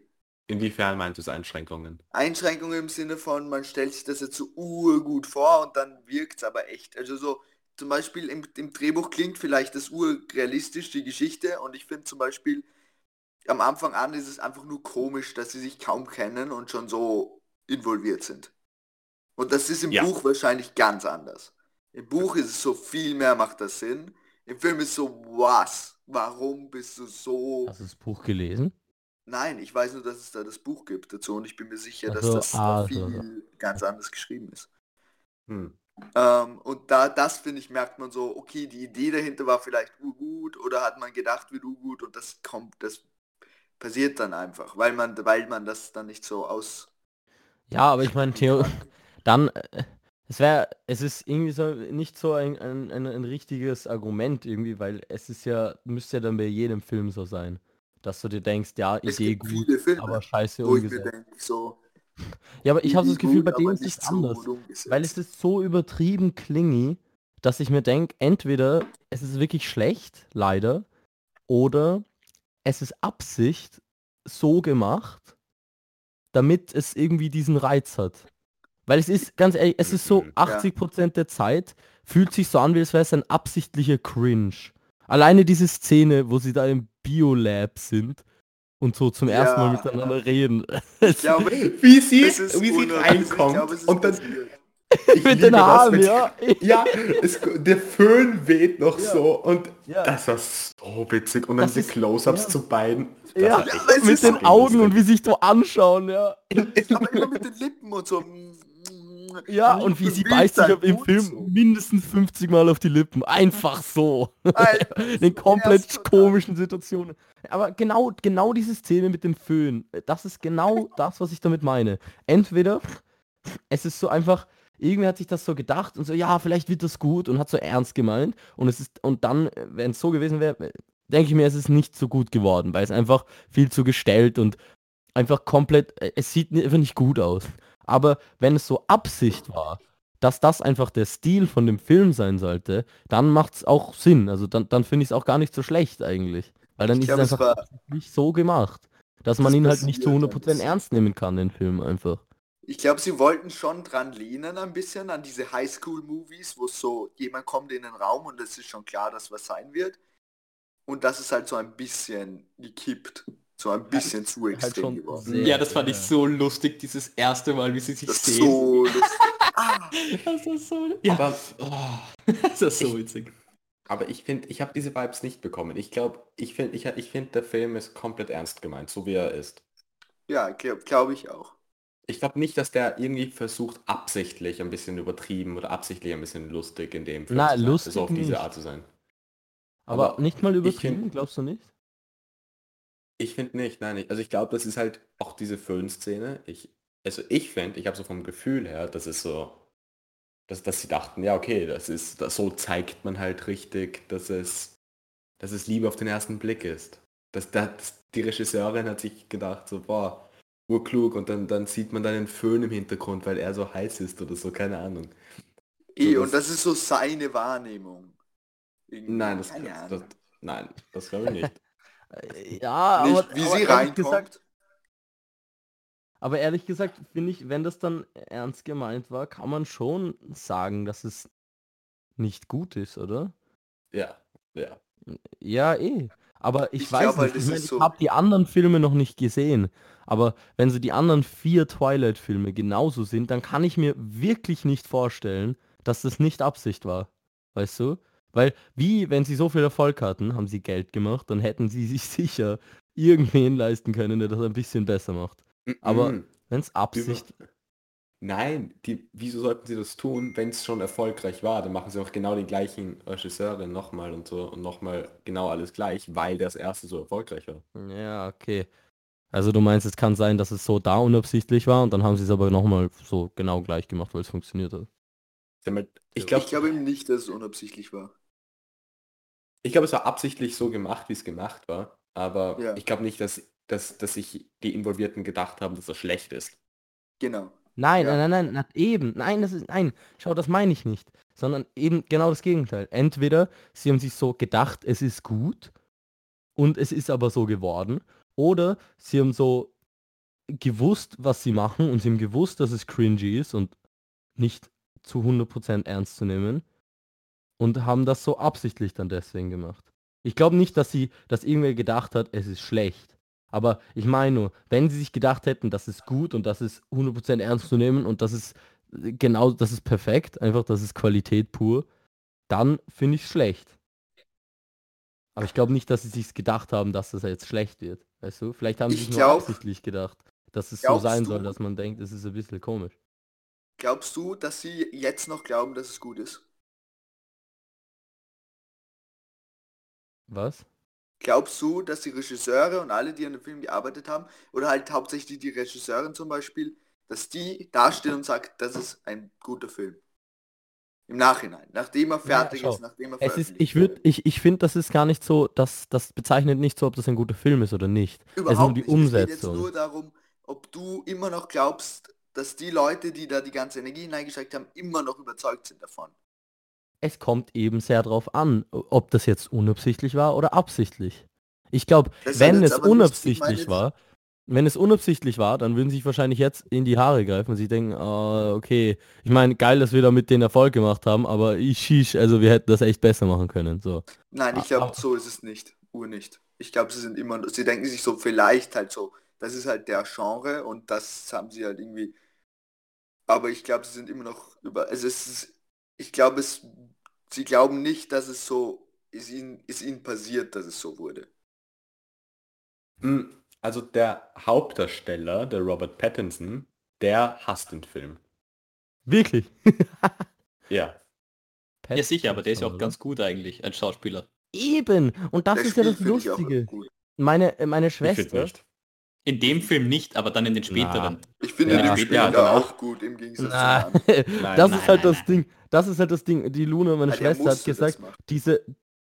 Inwiefern meint es Einschränkungen? Einschränkungen im Sinne von, man stellt sich das jetzt so urgut vor und dann wirkt es aber echt. Also so, zum Beispiel im, im Drehbuch klingt vielleicht das urrealistisch, die Geschichte, und ich finde zum Beispiel, am Anfang an ist es einfach nur komisch, dass sie sich kaum kennen und schon so involviert sind. Und das ist im Ja. Buch wahrscheinlich ganz anders. Im Buch ist es so, viel mehr macht das Sinn. Im Film ist so, was? Warum bist du so... Hast du das Buch gelesen? Nein, ich weiß nur, dass es da das Buch gibt dazu und ich bin mir sicher, Ach dass das ah, viel ganz anders geschrieben ist. Hm. Ähm, und da, das finde ich, merkt man so, okay, die Idee dahinter war vielleicht urgut oder hat man gedacht, wird urgut und das kommt, das passiert dann einfach, weil man, weil man das dann nicht so aus. Ja, aber ich meine, Theo, dann, äh, es wäre, es ist irgendwie so nicht so ein, ein, ein, ein richtiges Argument irgendwie, weil es ist ja, müsste ja dann bei jedem Film so sein, dass du dir denkst, ja, Idee gut, aber scheiße umgesetzt. denke, so. Ja, aber ich habe das Gefühl, gut, bei dem aber ist nicht es anders. Weil es ist so übertrieben klingy, dass ich mir denke, entweder es ist wirklich schlecht, leider, oder es ist Absicht so gemacht, damit es irgendwie diesen Reiz hat. Weil es ist, ganz ehrlich, es ist so Mhm. 80% der Zeit, fühlt sich so an, wie es wäre es ein absichtlicher Cringe. Alleine diese Szene, wo sie da im Biolab sind und so zum ersten Mal Ja. miteinander reden. ich glaube, Wie sie, ist wie sie ich reinkommt glaube, es ist und dann mit den das, Haaren, ja. Ja, es, der Föhn weht noch Ja. so und Ja. das war so witzig. Und dann Das die Close-Ups ja. zu beiden. Ja, mit den Augen und wie sich so anschauen, ja. Aber immer mit den Lippen und so. Ja, und wie sie beißt sich im Film so. mindestens 50 Mal auf die Lippen. Einfach so. Alter, In komplett komischen Situationen. Aber genau, genau diese Szene mit dem Föhn, das ist genau das, was ich damit meine. Entweder es ist so einfach, irgendwie hat sich das so gedacht und so, ja, vielleicht wird das gut und hat so ernst gemeint. Und es ist, und dann, wenn es so gewesen wäre, denke ich mir, es ist nicht so gut geworden, weil es einfach viel zu gestellt und einfach komplett, äh, es sieht einfach nicht gut aus. Aber wenn es so Absicht war, dass das einfach der Stil von dem Film sein sollte, dann macht es auch Sinn. Also dann, dann finde ich es auch gar nicht so schlecht eigentlich. Weil dann Ich ist glaube, es einfach nicht so gemacht. Dass man Das ihn halt nicht zu passiert ein 100% bisschen. ernst nehmen kann, den Film einfach. Ich glaube, sie wollten schon dran lehnen ein bisschen an diese Highschool-Movies, wo so jemand kommt in den Raum und es ist schon klar, dass was sein wird. Und das ist halt so ein bisschen gekippt. So ein bisschen zu extrem halt schon geworden. sehr- Ja, das fand ich ja. so lustig, dieses erste Mal, wie sie sich Das ist sehen. so lustig. ah, Das ist so... Ja, Aber, oh, das ist so witzig. aber ich finde, ich habe diese Vibes nicht bekommen. Ich glaube, ich finde, ich, ich find, der Film ist komplett ernst gemeint, so wie er ist. ja, glaube glaub ich auch. Ich glaube nicht, dass der irgendwie versucht, absichtlich ein bisschen übertrieben oder absichtlich ein bisschen lustig in dem Film Na, zu sein. lustig so auf diese nicht. Art zu sein. Aber, Aber nicht mal ich übertrieben, find- glaubst du nicht? Ich finde nicht, nein, ich, also ich glaube, das ist halt auch diese Föhn-Szene. Ich, also ich finde, ich habe so vom Gefühl her, das ist so, dass, dass sie dachten, ja okay, das ist, das, so zeigt man halt richtig, dass es, dass es Liebe auf den ersten Blick ist. Dass, dass die Regisseurin hat sich gedacht, so, boah, urklug und dann, dann sieht man dann den Föhn im Hintergrund, weil er so heiß ist oder so, keine Ahnung. Eh, das- und das ist so seine Wahrnehmung. Irgendwie. Nein, das, das, das nein, das glaube ich nicht. Äh, Ja, Nicht, aber, wie aber sie ehrlich reinkommt. gesagt, aber ehrlich gesagt finde ich, wenn das dann ernst gemeint war, kann man schon sagen, dass es nicht gut ist, oder? ja, ja. Ja, eh. Aber ich, Ich weiß glaub halt, nicht, ich, mein, ich so- habe die anderen Filme noch nicht gesehen. Aber wenn so die anderen vier Twilight-Filme genauso sind, dann kann ich mir wirklich nicht vorstellen, dass das nicht Absicht war. Weißt du? Weil, wie, wenn sie so viel Erfolg hatten, haben sie Geld gemacht, dann hätten sie sich sicher irgendwen leisten können, der das ein bisschen besser macht. Aber Mhm. wenn es Absicht... Nein, die, wieso sollten sie das tun, wenn es schon erfolgreich war? Dann machen sie auch genau die gleichen Regisseure nochmal und so und nochmal genau alles gleich, weil das erste so erfolgreich war. Ja, okay. Also du meinst, es kann sein, dass es so da unabsichtlich war und dann haben sie es aber nochmal so genau gleich gemacht, weil es funktioniert hat. Ich glaube, glaube eben nicht, dass es unabsichtlich war. Ich glaube, es war absichtlich so gemacht, wie es gemacht war. Aber Ja. ich glaube nicht, dass, dass, dass sich die Involvierten gedacht haben, dass das schlecht ist. Genau. Nein, Ja. nein, nein, nein, eben. Nein, das ist, nein, schau, das meine ich nicht. Sondern eben genau das Gegenteil. Entweder sie haben sich so gedacht, es ist gut und es ist aber so geworden. Oder sie haben so gewusst, was sie machen und sie haben gewusst, dass es cringy ist und nicht zu 100% ernst zu nehmen und haben das so absichtlich dann deswegen gemacht. Ich glaube nicht, dass sie, dass irgendwer gedacht hat, es ist schlecht. Aber ich meine nur, wenn sie sich gedacht hätten, das ist gut und das ist 100% ernst zu nehmen und das ist äh, genau, das ist perfekt, einfach das ist Qualität pur, dann finde ich es schlecht. Aber ich glaube nicht, dass sie sich gedacht haben, dass das jetzt schlecht wird. Weißt du? Vielleicht haben sie Ich sich nur glaub- absichtlich gedacht, dass es so sein du- soll, dass man denkt, es ist ein bisschen komisch. Glaubst du, dass sie jetzt noch glauben, dass es gut ist? Was? Glaubst du, dass die Regisseure und alle, die an dem Film gearbeitet haben, oder halt hauptsächlich die Regisseurin zum Beispiel, dass die dastehen und sagt, das ist ein guter Film? Im Nachhinein, nachdem er fertig schau, ist, nachdem er Es ist, ich würde, ich, ich finde, das ist gar nicht so, das, das bezeichnet nicht so, ob das ein guter Film ist oder nicht. es ist nur Überhaupt die nicht. Es geht jetzt Umsetzung. nur darum, ob du immer noch glaubst, dass die Leute, die da die ganze Energie hineingesteckt haben, immer noch überzeugt sind davon. Es kommt eben sehr drauf an, ob das jetzt unabsichtlich war oder absichtlich. Ich glaube, wenn halt es unabsichtlich war, wenn es unabsichtlich war, dann würden sie sich wahrscheinlich jetzt in die Haare greifen und sich denken, ah, okay, ich meine, geil, dass wir damit den Erfolg gemacht haben, aber ich schisch, also wir hätten das echt besser machen können. So. Nein, ich Ah, glaube, aber- so ist es nicht. Ur nicht. Ich glaube, sie sind immer, sie denken sich so vielleicht halt so, das ist halt der Genre und das haben sie halt irgendwie. Aber ich glaube, sie sind immer noch über. Also es ist, ich glaube, es, sie glauben nicht, dass es so, ist ihnen, ist ihnen passiert, dass es so wurde. Mm, Also der Hauptdarsteller, der Robert Pattinson, der hasst den Film. Wirklich. Ja. Ja sicher, aber der ist ja auch Pattinson, ganz gut eigentlich als Schauspieler. Eben. Und das Der ist ja das Lustige. Meine, meine Schwester. In dem Film nicht, aber dann in den späteren. Ich finde Ja, den später dann auch gut im Gegensatz Na, zum anderen. Nein, das nein, ist halt nein, das Ding. Das ist halt das Ding. Die Luna, meine Ah, der Schwester, hat gesagt, diese.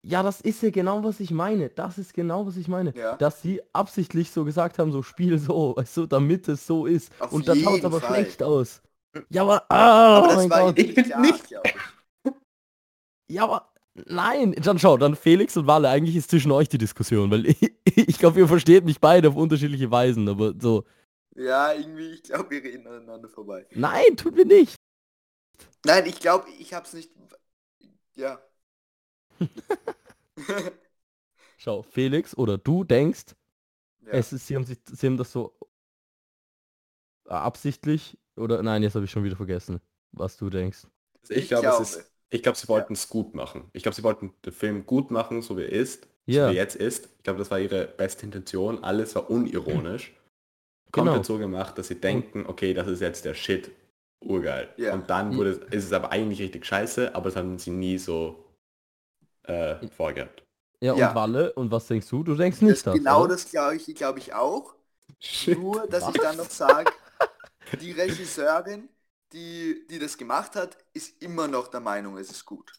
Ja, das ist ja genau, was ich meine. Das ist genau, was ich meine. Ja. Dass sie absichtlich so gesagt haben, so spiel so, weißt du, damit es so ist. Auf Und dann schaut es aber Fall. schlecht aus. Ja, aber, ah, Aber oh das mein war Gott. Ich find klar, nicht. Ja, aber Nein, dann schau, dann Felix und Walle, eigentlich ist zwischen euch die Diskussion, weil ich, ich glaube, ihr versteht mich beide auf unterschiedliche Weisen, aber so, Ja, irgendwie, ich glaube, wir reden aneinander vorbei. nein, tut mir nicht. Nein, ich glaube, ich hab's nicht. Ja. Schau, Felix oder du denkst, ja. es ist, sie haben, sich, sie haben das so absichtlich oder nein, jetzt habe ich schon wieder vergessen, was du denkst. Ich, Ich glaube, glaube. es ist, ich glaube, sie wollten es gut machen. Ich glaube, sie wollten den Film gut machen, so wie er ist, Ja. so wie er jetzt ist. Ich glaube, das war ihre beste Intention. Alles war unironisch. Komplett Genau. so gemacht, dass sie denken, okay, das ist jetzt der Shit. Urgeil. Ja. Und dann wurde es, ist es aber eigentlich richtig scheiße, aber das haben sie nie so äh, vorgehabt. Ja, Ja. und Walle, und was denkst du? Du denkst das, nicht das, genau oder? das glaube ich, glaube ich auch. Shit. Nur, dass ich dann noch sage, die Regisseurin, die, die das gemacht hat, ist immer noch der Meinung, es ist gut.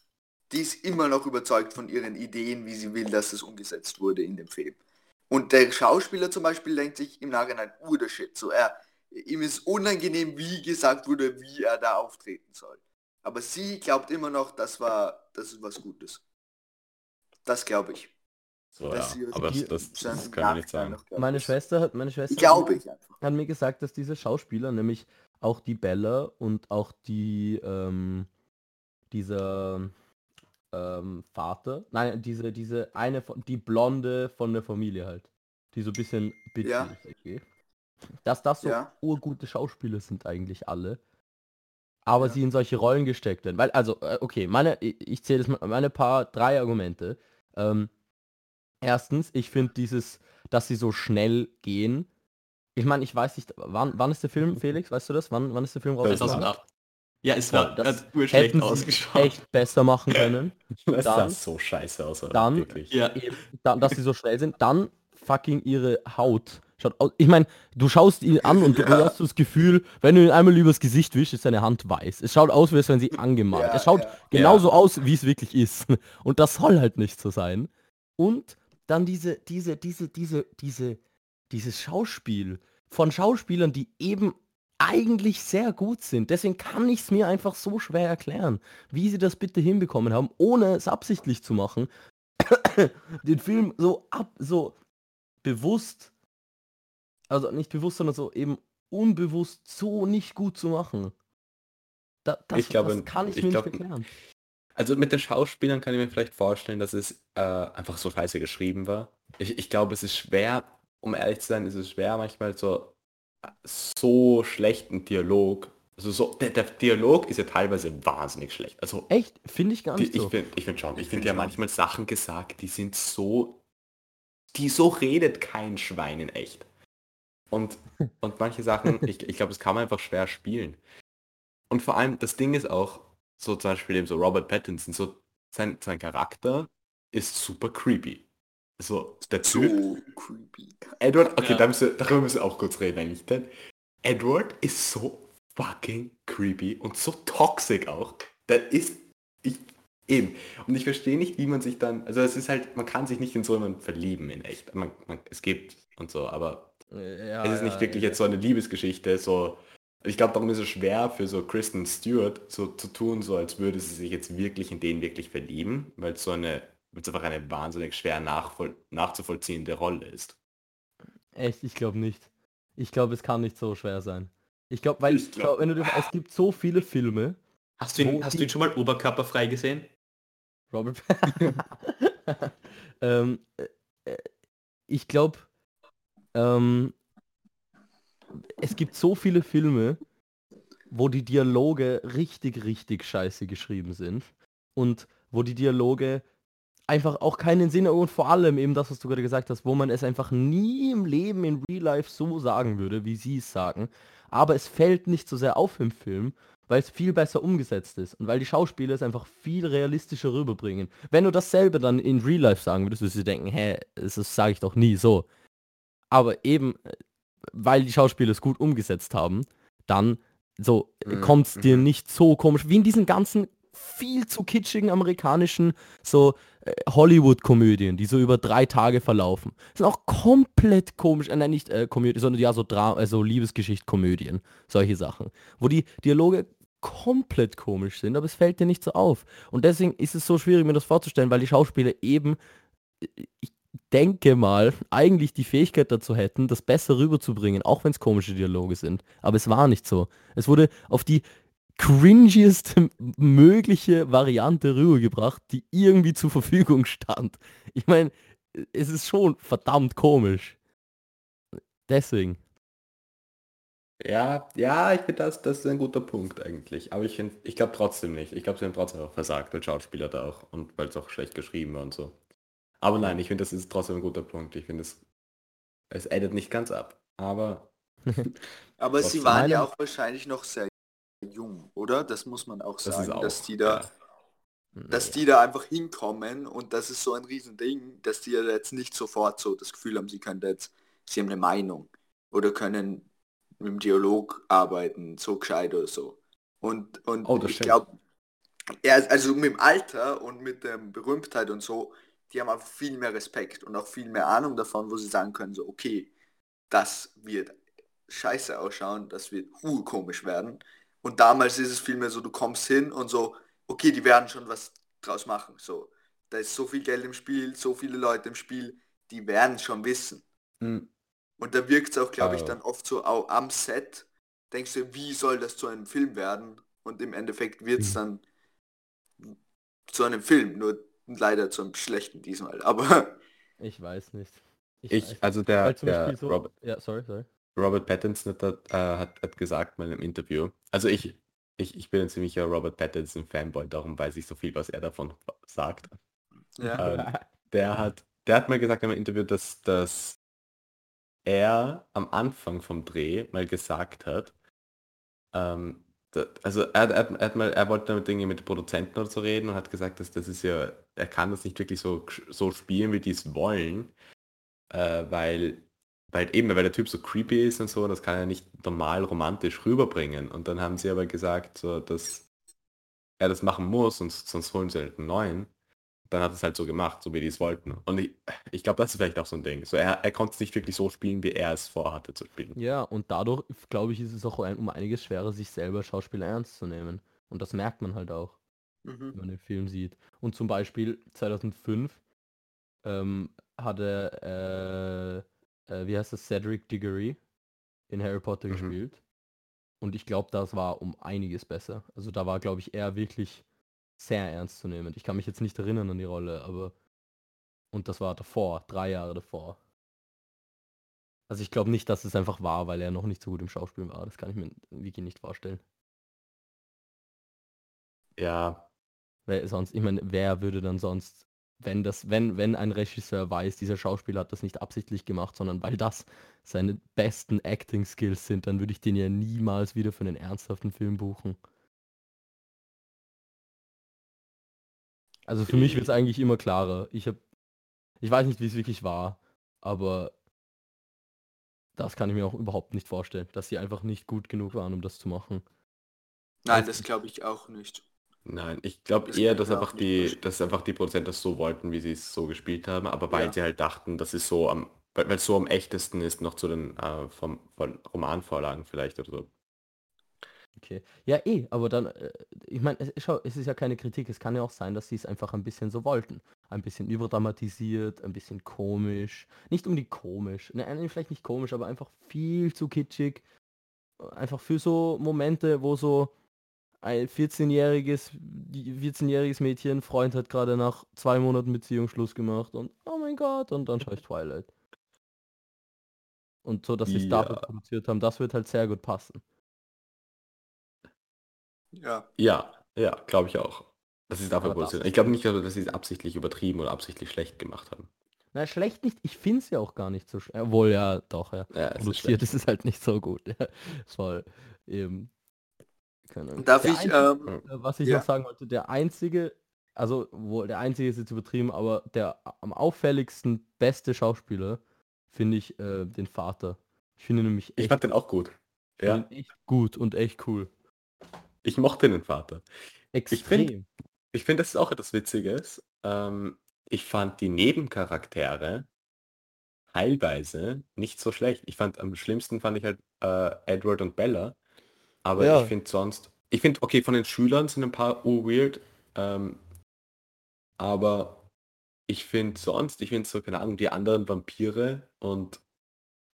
Die ist immer noch überzeugt von ihren Ideen, wie sie will, dass es umgesetzt wurde in dem Film. Und der Schauspieler zum Beispiel denkt sich im Nachhinein, uh, der Shit, so er, ihm ist unangenehm, wie gesagt wurde, wie er da auftreten soll. Aber sie glaubt immer noch, das war, das ist was Gutes. Das glaube ich. So, ja. Aber die- das, das, das können wir nicht sagen. noch. Meine Schwester hat, meine Schwester ich einfach. hat mir gesagt, dass diese Schauspieler, nämlich auch die Bella und auch die, ähm, dieser ähm, Vater, nein, diese, diese eine, von, die Blonde von der Familie halt, die so ein bisschen bitchy Ja. ist, okay? Dass das so Ja. urgute Schauspieler sind eigentlich alle. Aber Ja. sie in solche Rollen gesteckt werden. Weil, also, äh, okay, meine, ich, ich zähle das mal, meine paar, drei Argumente. Ähm, erstens, ich finde dieses, dass sie so schnell gehen. Ich meine, ich weiß nicht, wann, wann ist der Film, Felix? Weißt du das? Wann, wann ist der Film rausgekommen? 2008. Ja, es war Das das urschlecht ausgeschaut. echt besser machen können. Das sah Dann- so scheiße aus. oder? dann- Wirklich. Ja, Eben, da, dass sie so schnell sind. Dann fucking ihre Haut. Schaut aus. Ich meine, du schaust ihn an und du Ja. hast das Gefühl, wenn du ihn einmal übers Gesicht wischst, ist seine Hand weiß. Es schaut aus, wie als wenn sie angemalt. Ja, es schaut ja. genauso aus, wie es wirklich ist. Und das soll halt nicht so sein. Und dann diese, diese, diese, diese, diese, dieses Schauspiel von Schauspielern, die eben eigentlich sehr gut sind. Deswegen kann ich es mir einfach so schwer erklären, wie sie das bitte hinbekommen haben, ohne es absichtlich zu machen, den Film so ab, so bewusst, also nicht bewusst, sondern so eben unbewusst so nicht gut zu machen. Da, das, Ich glaube, das kann ich, ich mir glaub, nicht erklären. Also mit den Schauspielern kann ich mir vielleicht vorstellen, dass es äh, einfach so scheiße geschrieben war. Ich, ich glaube, es ist schwer, um ehrlich zu sein, ist es schwer manchmal so so schlechten Dialog. Also so, der, der Dialog ist ja teilweise wahnsinnig schlecht. Also Echt? Finde ich gar die, nicht ich so. finde ich find schon, ich Ich finde find ja manchmal Sachen gesagt, die sind so, die so redet kein Schwein in echt. Und, und manche Sachen, ich, ich glaube, das kann man einfach schwer spielen. Und vor allem, das Ding ist auch, so zum Beispiel eben so Robert Pattinson, so sein, sein Charakter ist super creepy. So, der Typ, So creepy. Edward, okay, Ja. da müssen, darüber müssen wir auch kurz reden eigentlich. Denn Edward ist so fucking creepy und so toxic auch. Der ist, ich, eben. Und ich verstehe nicht, wie man sich dann, also es ist halt, man kann sich nicht in so jemanden verlieben in echt. Man, man, es gibt und so, aber Ja, es ist nicht ja, wirklich ja. jetzt so eine Liebesgeschichte, so, ich glaube, darum ist es schwer für so Kristen Stewart so zu tun, so als würde sie sich jetzt wirklich in den wirklich verlieben, weil es so eine, weil es einfach eine wahnsinnig schwer nachvoll, nachzuvollziehende Rolle ist. Echt, ich glaube nicht. Ich glaube, es kann nicht so schwer sein. Ich glaube, weil Ich glaub- glaub, wenn du es gibt so viele Filme, Hast du ihn, hast du ihn schon mal oberkörperfrei gesehen? Robert. ähm, äh, äh, ich glaube, ähm, es gibt so viele Filme, wo die Dialoge richtig, richtig scheiße geschrieben sind und wo die Dialoge einfach auch keinen Sinn und vor allem eben das, was du gerade gesagt hast, wo man es einfach nie im Leben in Real Life so sagen würde, wie sie es sagen. Aber es fällt nicht so sehr auf im Film, weil es viel besser umgesetzt ist und weil die Schauspieler es einfach viel realistischer rüberbringen. Wenn du dasselbe dann in Real Life sagen würdest, würdest du denken, hä, das sage ich doch nie so. Aber eben, äh, weil die Schauspieler es gut umgesetzt haben, dann so Mhm, kommt es dir mhm. nicht so komisch, wie in diesen ganzen viel zu kitschigen amerikanischen so äh, Hollywood-Komödien, die so über drei Tage verlaufen. Sind auch komplett komisch, äh, nein, nicht äh, Komödien, sondern ja so Dra also Liebesgeschicht-Komödien, solche Sachen. Wo die Dialoge komplett komisch sind, aber es fällt dir nicht so auf. Und deswegen ist es so schwierig, mir das vorzustellen, weil die Schauspieler eben, ich denke mal, eigentlich die Fähigkeit dazu hätten, das besser rüberzubringen, auch wenn es komische Dialoge sind. Aber es war nicht so. Es wurde auf die cringieste mögliche Variante rübergebracht, die irgendwie zur Verfügung stand. Ich meine, es ist schon verdammt komisch. Deswegen. Ja, ja, ich finde das, das ist ein guter Punkt eigentlich. Aber ich finde, ich glaube trotzdem nicht. Ich glaube, sie haben trotzdem auch versagt, als Schauspieler da auch. Und weil es auch schlecht geschrieben war und so. Aber nein, ich finde, das ist trotzdem ein guter Punkt. Ich finde, es, es addet nicht ganz ab. Aber Aber sie waren ja auch wahrscheinlich noch sehr jung, oder? Das muss man auch das sagen, auch. dass die da, ja. dass die da einfach hinkommen und das ist so ein Riesending, dass die ja jetzt nicht sofort so das Gefühl haben, sie können jetzt, sie haben eine Meinung oder können mit dem Dialog arbeiten, so gescheit oder so. Und, und Oh, das ich glaube, also mit dem Alter und mit der Berühmtheit und so, die haben einfach viel mehr Respekt und auch viel mehr Ahnung davon, wo sie sagen können, so, okay, das wird scheiße ausschauen, das wird urkomisch werden. Und damals ist es vielmehr so, du kommst hin und so, okay, die werden schon was draus machen. So, da ist so viel Geld im Spiel, so viele Leute im Spiel, die werden schon wissen. Hm, Und da wirkt es auch, glaube ich, Ah. dann oft so au- am Set, denkst du, wie soll das zu einem Film werden? Und im Endeffekt wird es dann zu einem Film, nur leider zu einem schlechten diesmal. Aber Ich weiß nicht. weiß Ich, nicht. also der, zum der so, Robert, ja, sorry, sorry. Robert Pattinson hat, äh, hat, hat gesagt mal im Interview, also ich, ich, ich bin ein ziemlicher Robert Pattinson Fanboy, darum weiß ich so viel, was er davon sagt. ja, Ähm, der hat, der hat mal gesagt im Interview, dass, dass er am Anfang vom Dreh mal gesagt hat, ähm, da, also er, er, er, hat mal, er wollte damit Dinge mit den Produzenten oder so reden und hat gesagt, dass das ist ja, er kann das nicht wirklich so, so spielen, wie die es wollen, äh, weil, weil eben, weil der Typ so creepy ist und so, das kann er nicht normal romantisch rüberbringen. Und dann haben sie aber gesagt, so, dass er das machen muss, sonst, sonst holen sie halt einen neuen dann hat es halt so gemacht, so wie die es wollten. Und ich, ich glaube, das ist vielleicht auch so ein Ding. So, er, er konnte es nicht wirklich so spielen, wie er es vorhatte zu spielen. Ja, und dadurch, glaube ich, ist es auch ein, um einiges schwerer, sich selber Schauspieler ernst zu nehmen. Und das merkt man halt auch, wenn mhm. man den Film sieht. Und zum Beispiel 2005 ähm, hatte, äh, äh, wie heißt das, Cedric Diggory in Harry Potter Mhm. gespielt. Und ich glaube, das war um einiges besser. Also da war, glaube ich, er wirklich sehr ernst zu nehmen. Ich kann mich jetzt nicht erinnern an die Rolle, aber... Und das war davor, drei Jahre davor. Also ich glaube nicht, dass es einfach war, weil er noch nicht so gut im Schauspiel war. Das kann ich mir wirklich nicht vorstellen. Ja, Weil sonst, ich meine, wer würde dann sonst, wenn das, wenn, wenn ein Regisseur weiß, dieser Schauspieler hat das nicht absichtlich gemacht, sondern weil das seine besten Acting-Skills sind, dann würde ich den ja niemals wieder für einen ernsthaften Film buchen. Also für mich wird es eigentlich immer klarer. Ich habe, ich weiß nicht, wie es wirklich war, aber das kann ich mir auch überhaupt nicht vorstellen, dass sie einfach nicht gut genug waren, um das zu machen. Nein, Also das glaube ich auch nicht. Nein, ich glaube Das eher, dass einfach auch nicht die, vorstellen. dass einfach die Produzenten das so wollten, wie sie es so gespielt haben, aber weil Ja. sie halt dachten, das ist so am, weil weil es so am echtesten ist, noch zu den äh, vom, von Romanvorlagen vielleicht oder so. Okay. Ja, eh, aber dann, äh, ich meine, es, schau, es ist ja keine Kritik, es kann ja auch sein, dass sie es einfach ein bisschen so wollten. Ein bisschen überdramatisiert, ein bisschen komisch. Nicht um die komisch, ne, ne, vielleicht nicht komisch, aber einfach viel zu kitschig. Einfach für so Momente, wo so ein 14-jähriges, 14-jähriges Mädchen, Freund hat gerade nach zwei Monaten Beziehung Schluss gemacht und oh mein Gott, und dann schaue ich Twilight. Und so, dass sie es dafür Ja. produziert haben, das wird halt sehr gut passen. Ja. Ja, ja, glaube ich auch. Das ist dafür produziert. ist Ich glaube nicht, dass sie es absichtlich übertrieben oder absichtlich schlecht gemacht haben. Na, schlecht nicht. Ich finde es ja auch gar nicht so schlecht. Obwohl, ja, doch, ja. Ja, es ist Produziert ist es halt nicht so gut. Ja. Es war eben... Keine Ahnung. Darf Der ich, einzige- ähm, äh, was ich ja. noch sagen wollte, der einzige, also wo der einzige ist jetzt übertrieben, aber der am auffälligsten beste Schauspieler finde ich äh, den Vater. Ich finde ihn nämlich Ich fand den auch gut. ich Ja, echt gut und echt cool. ich mochte den Vater. Extrem. find- Ich finde, das ist auch etwas Witziges. Ähm, ich fand die Nebencharaktere teilweise nicht so schlecht. Ich fand am schlimmsten fand ich halt äh, Edward und Bella. Aber Ja. ich finde sonst, ich finde, okay, von den Schülern sind ein paar weird, ähm, aber ich finde sonst, ich finde so, keine Ahnung, die anderen Vampire und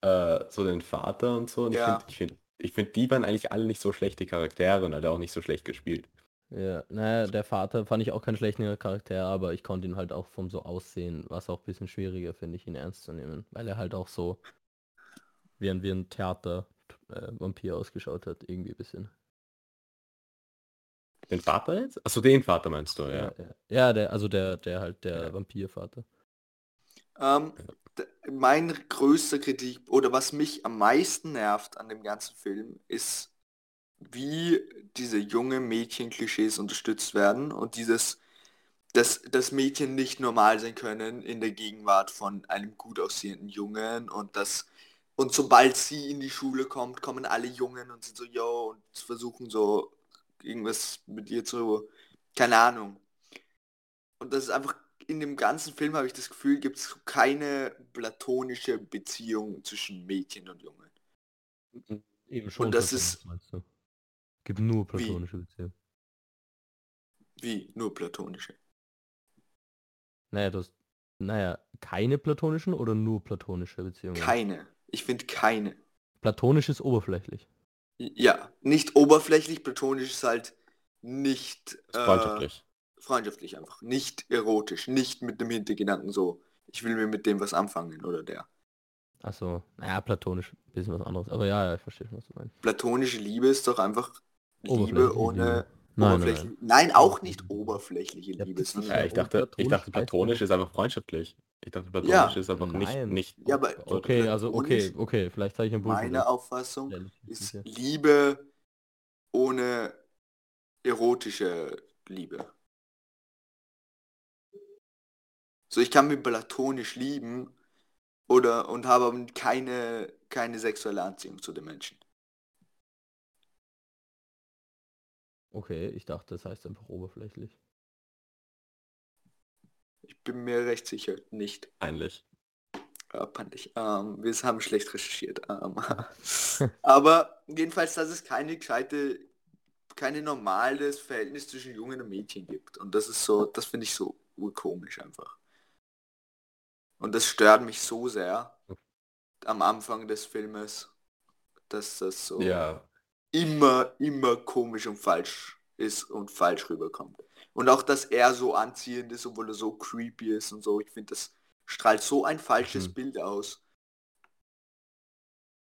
äh, so den Vater und so, und Ja. ich finde, ich finde, ich finde, die waren eigentlich alle nicht so schlechte Charaktere und hat auch nicht so schlecht gespielt. Ja, naja, der Vater fand ich auch keinen schlechten Charakter, aber ich konnte ihn halt auch vom so Aussehen, was auch ein bisschen schwieriger, finde ich, ihn ernst zu nehmen. Weil er halt auch so wie ein, wie ein Theater-Vampir ausgeschaut hat, irgendwie ein bisschen. Den Vater jetzt? Achso, den Vater meinst du, ja. ja. ja der, also der, der halt, der Ja. Vampirvater. Ähm, mein größter Kritik oder was mich am meisten nervt an dem ganzen Film ist, wie diese junge Mädchen-Klischees unterstützt werden und dieses, dass das Mädchen nicht normal sein können in der Gegenwart von einem gut aussehenden Jungen und das und sobald sie in die Schule kommt, kommen alle Jungen und sind so, yo, und versuchen so irgendwas mit ihr zu, keine Ahnung. Und das ist einfach, in dem ganzen Film habe ich das Gefühl, gibt es keine platonische Beziehung zwischen Mädchen und Jungen. Eben schon. das platonisch, ist-? Gibt nur platonische Beziehungen. Wie? Nur platonische. Naja, du hast, naja, keine platonischen oder nur platonische Beziehungen? Keine. Ich finde keine. Platonisch ist oberflächlich. Ja, nicht oberflächlich, platonisch ist halt nicht äh, Freundschaftlich. freundschaftlich einfach. Nicht erotisch, nicht mit dem Hintergedanken so, ich will mir mit dem was anfangen oder der. Achso, naja, platonisch, ein bisschen was anderes. Aber ja, ja, ich verstehe schon, was du meinst. Platonische Liebe ist doch einfach Liebe ohne Liebe. Nein, nein, nein. Auch nicht oberflächliche Ja, Liebe, das ist sondern Ja, ich dachte, ich platonisch dachte, platonisch ist einfach freundschaftlich. Ich dachte, platonisch Ja. ist einfach nicht, Nein. nicht. Ja, aber Okay, also okay, okay, vielleicht habe ich ein Bullshit. meine Auffassung Ehrlich, ist. Liebe ohne erotische Liebe. So, ich kann mich platonisch lieben oder und habe keine, keine sexuelle Anziehung zu den Menschen. Okay, ich dachte, das heißt einfach oberflächlich. Ich bin mir recht sicher, nicht. Peinlich. Ja, peinlich. Ähm, wir haben schlecht recherchiert. Ähm, aber jedenfalls, dass es keine gescheite, keine normales Verhältnis zwischen Jungen und Mädchen gibt. Und das ist so, das finde ich so urkomisch einfach. Und das stört mich so sehr am Anfang des Filmes, dass das so Ja, immer, immer komisch und falsch ist und falsch rüberkommt. Und auch, dass er so anziehend ist, obwohl er so creepy ist und so. Ich finde, das strahlt so ein falsches Mhm. Bild aus.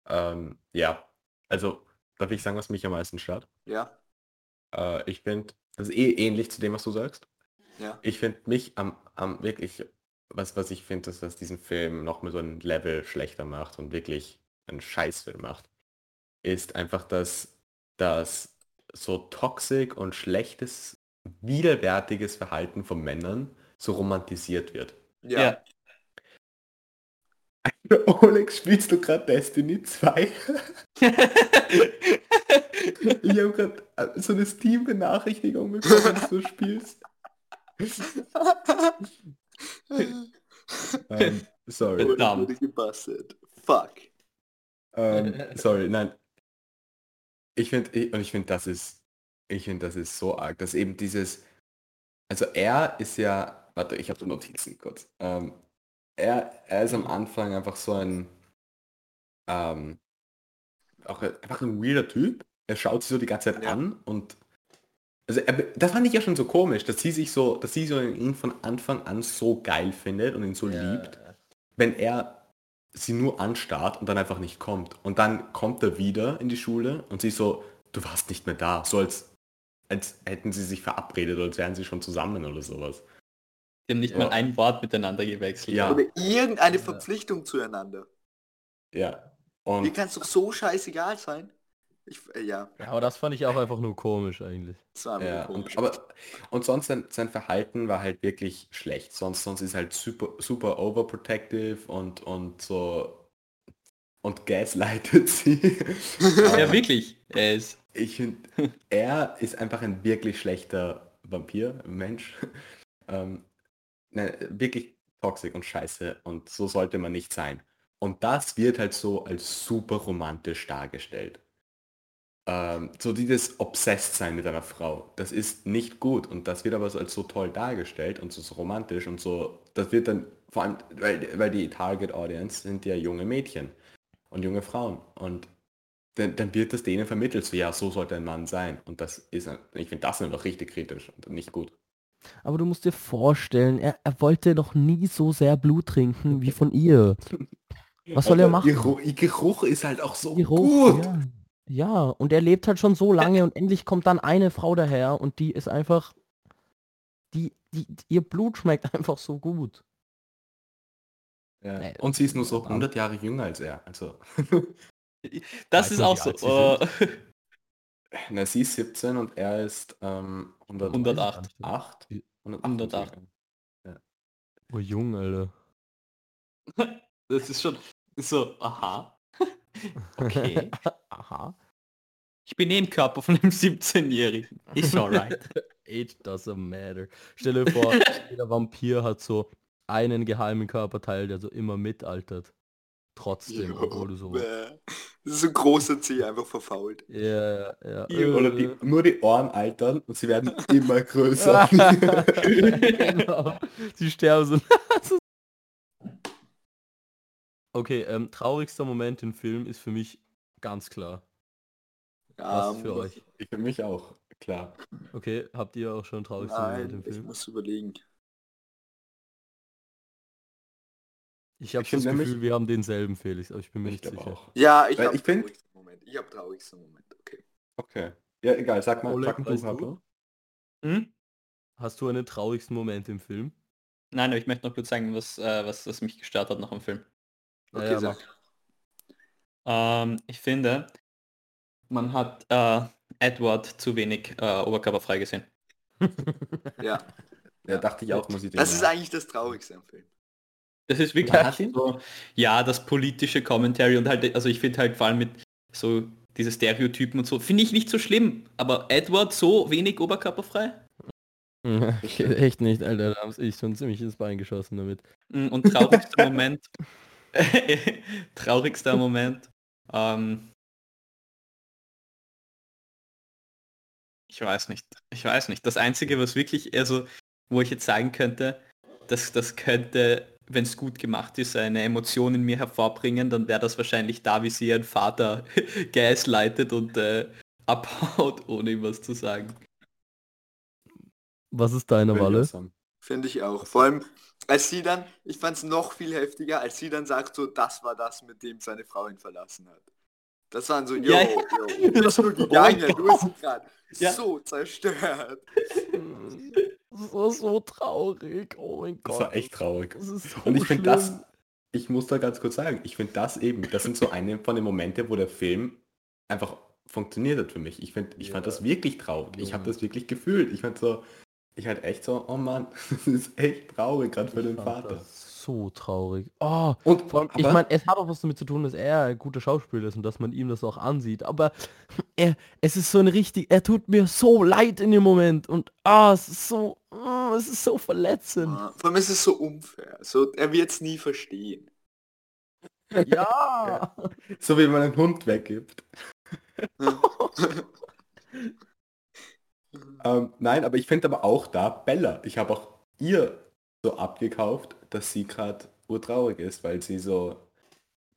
ähm, ja. Also, darf ich sagen, was mich am meisten stört? Ja, Äh, ich finde, das ist eh ähnlich zu dem, was du sagst. ja. Ich finde mich am, am wirklich, was, was ich finde, ist, was diesen Film noch mal so ein Level schlechter macht und wirklich einen Scheißfilm macht, ist einfach, dass das so toxisch und schlechtes, widerwärtiges Verhalten von Männern so romantisiert wird. Ja. Oleg, spielst du gerade Destiny 2? Ich habe gerade so eine Steam-Benachrichtigung bekommen, dass du spielst. Ähm, sorry. Verdammt. gebastelt. Fuck. Ähm, sorry, nein. Ich finde, und ich finde, das ist, ich finde, das ist so arg, dass eben dieses, also er ist ja, warte, ich habe Notizen kurz. Ähm, er, er ist am Anfang einfach so ein, ähm, auch ein- einfach ein weirder Typ. Er schaut sich so die ganze Zeit Ja. an und also er, das fand ich ja schon so komisch, dass sie sich so, dass sie so ihn von Anfang an so geil findet und ihn so liebt wenn er sie nur anstarrt und dann einfach nicht kommt. Und dann kommt er wieder in die Schule und sie so, du warst nicht mehr da. So als, als hätten sie sich verabredet oder als wären sie schon zusammen oder sowas. Die haben nicht Ja. mal ein Wort miteinander gewechselt. Ja. Oder irgendeine Ja. Verpflichtung zueinander. Ja. Mir Und kann es doch so scheißegal sein. Ich, äh, ja, Ja, aber das fand ich auch einfach nur komisch eigentlich. ja, komisch. und, aber, und sonst sein, sein Verhalten war halt wirklich schlecht. Sonst, sonst ist halt super, super overprotective und, und so und gaslightet sie. Ja, wirklich. Er ist. Ich finde, er ist einfach ein wirklich schlechter Vampir, Mensch. Ähm, ne, wirklich toxisch und scheiße und so sollte man nicht sein. Und das wird halt so als super romantisch dargestellt. Ähm, so dieses Obsessed sein mit einer Frau, das ist nicht gut und das wird aber so als so toll dargestellt und so, so romantisch und so, das wird dann vor allem, weil, weil die Target Audience sind ja junge Mädchen und junge Frauen und dann, dann wird das denen vermittelt, so ja, so sollte ein Mann sein und das ist, ich finde das noch richtig kritisch und nicht gut. Aber du musst dir vorstellen, er, er wollte noch nie so sehr Blut trinken wie von ihr. Was soll er machen? Geruch, Geruch ist halt auch so Geruch, gut. ja. Ja, und er lebt halt schon so lange und endlich kommt dann eine Frau daher und die ist einfach, die, die, ihr Blut schmeckt einfach so gut. Ja. Nee, Und sie ist nur so aber- 100 Jahre jünger als er. Also, Das ist auch so. sie äh, na, sie ist 17 und er ist ähm, 100, 108. 8? Wie- 108. Oh jung, Alter. Das ist schon so, aha. Okay. Aha. Ich bin eh im Körper von einem 17-Jährigen. Ist alright. Age doesn't matter. Stell dir vor, jeder Vampir hat so einen geheimen Körperteil, der so immer mitaltert. Trotzdem, obwohl du so... Bäh. Das ist so ein großer Zeh einfach verfault. Ja, ja, ja. Oder die, äh. nur die Ohren altern und sie werden immer größer. genau. Sie sterben so. Okay, ähm, traurigster Moment im Film ist für mich ganz klar. Was Ähm, für euch? ich für mich auch, klar. Okay, habt ihr auch schon traurigsten Moment im Nein, ich Film? muss überlegen. Ich habe das find nämlich- Gefühl, wir haben denselben Felix, aber ich bin mir Ich nicht sicher. auch. Ja, ich habe traurigsten Moment. Ich habe traurigsten Moment. Okay. Okay. Ja, egal, sag mal, Oleg, sag mal weißt du. Hm? Hast du einen traurigsten Moment im Film? Nein, aber ich möchte noch kurz sagen, was, äh, was das mich gestört hat nach dem Film. Okay, ja, sag. Ähm, ich finde, man hat äh, Edward zu wenig äh, oberkörperfrei gesehen. Ja. Ja, dachte ich auch, muss ich dir Das ist eigentlich das Traurigste am Film. Das ist wirklich so, ja, das politische Commentary und halt, also ich finde halt vor allem mit so diese Stereotypen und so, finde ich nicht so schlimm. Aber Edward so wenig oberkörperfrei? Echt nicht, Alter. Da haben sie schon ziemlich ins Bein geschossen damit. Mm, Und traurigster Moment. traurigster Moment. Ähm, ich weiß nicht. Ich weiß nicht. Das Einzige, was wirklich, also, wo ich jetzt sagen könnte, dass das könnte, wenn es gut gemacht ist, eine Emotion in mir hervorbringen, dann wäre das wahrscheinlich da, wie sie ihren Vater gaslightet und äh, abhaut, ohne ihm was zu sagen. Was ist deine Walle? Finde ich auch. Vor allem, als sie dann, ich fand es noch viel heftiger, als sie dann sagt, so, das war das, mit dem seine Frau ihn verlassen hat. Das waren so, yo, Ja, yo, bist du Oh gegangen? mein du bist gerade Ja. so zerstört. Das war so traurig. Oh mein Gott. Das war echt traurig. Das ist so Und ich finde das, ich muss da ganz kurz sagen, ich finde das eben, das sind so eine von den Momente, wo der Film einfach funktioniert hat für mich. Ich finde, ich fand Ja. das wirklich traurig. Ich habe das wirklich gefühlt. Ich fand so, ich halt echt so, oh Mann, das ist echt traurig, gerade für Ich den fand Vater. das So traurig. Oh, Und vor allem, ich meine, es hat auch was damit zu tun, dass er ein guter Schauspieler ist und dass man ihm das auch ansieht. Aber er, es ist so ein richtig, er tut mir so leid in dem Moment und ah, es ist so, ah, es ist so verletzend. Ja, Vor allem ist es so unfair. So, er wird es nie verstehen. Ja. So wie man einen Hund weggibt. Ähm, nein, aber ich finde aber auch da Bella. Ich habe auch ihr so abgekauft, dass sie gerade urtraurig ist, weil sie so,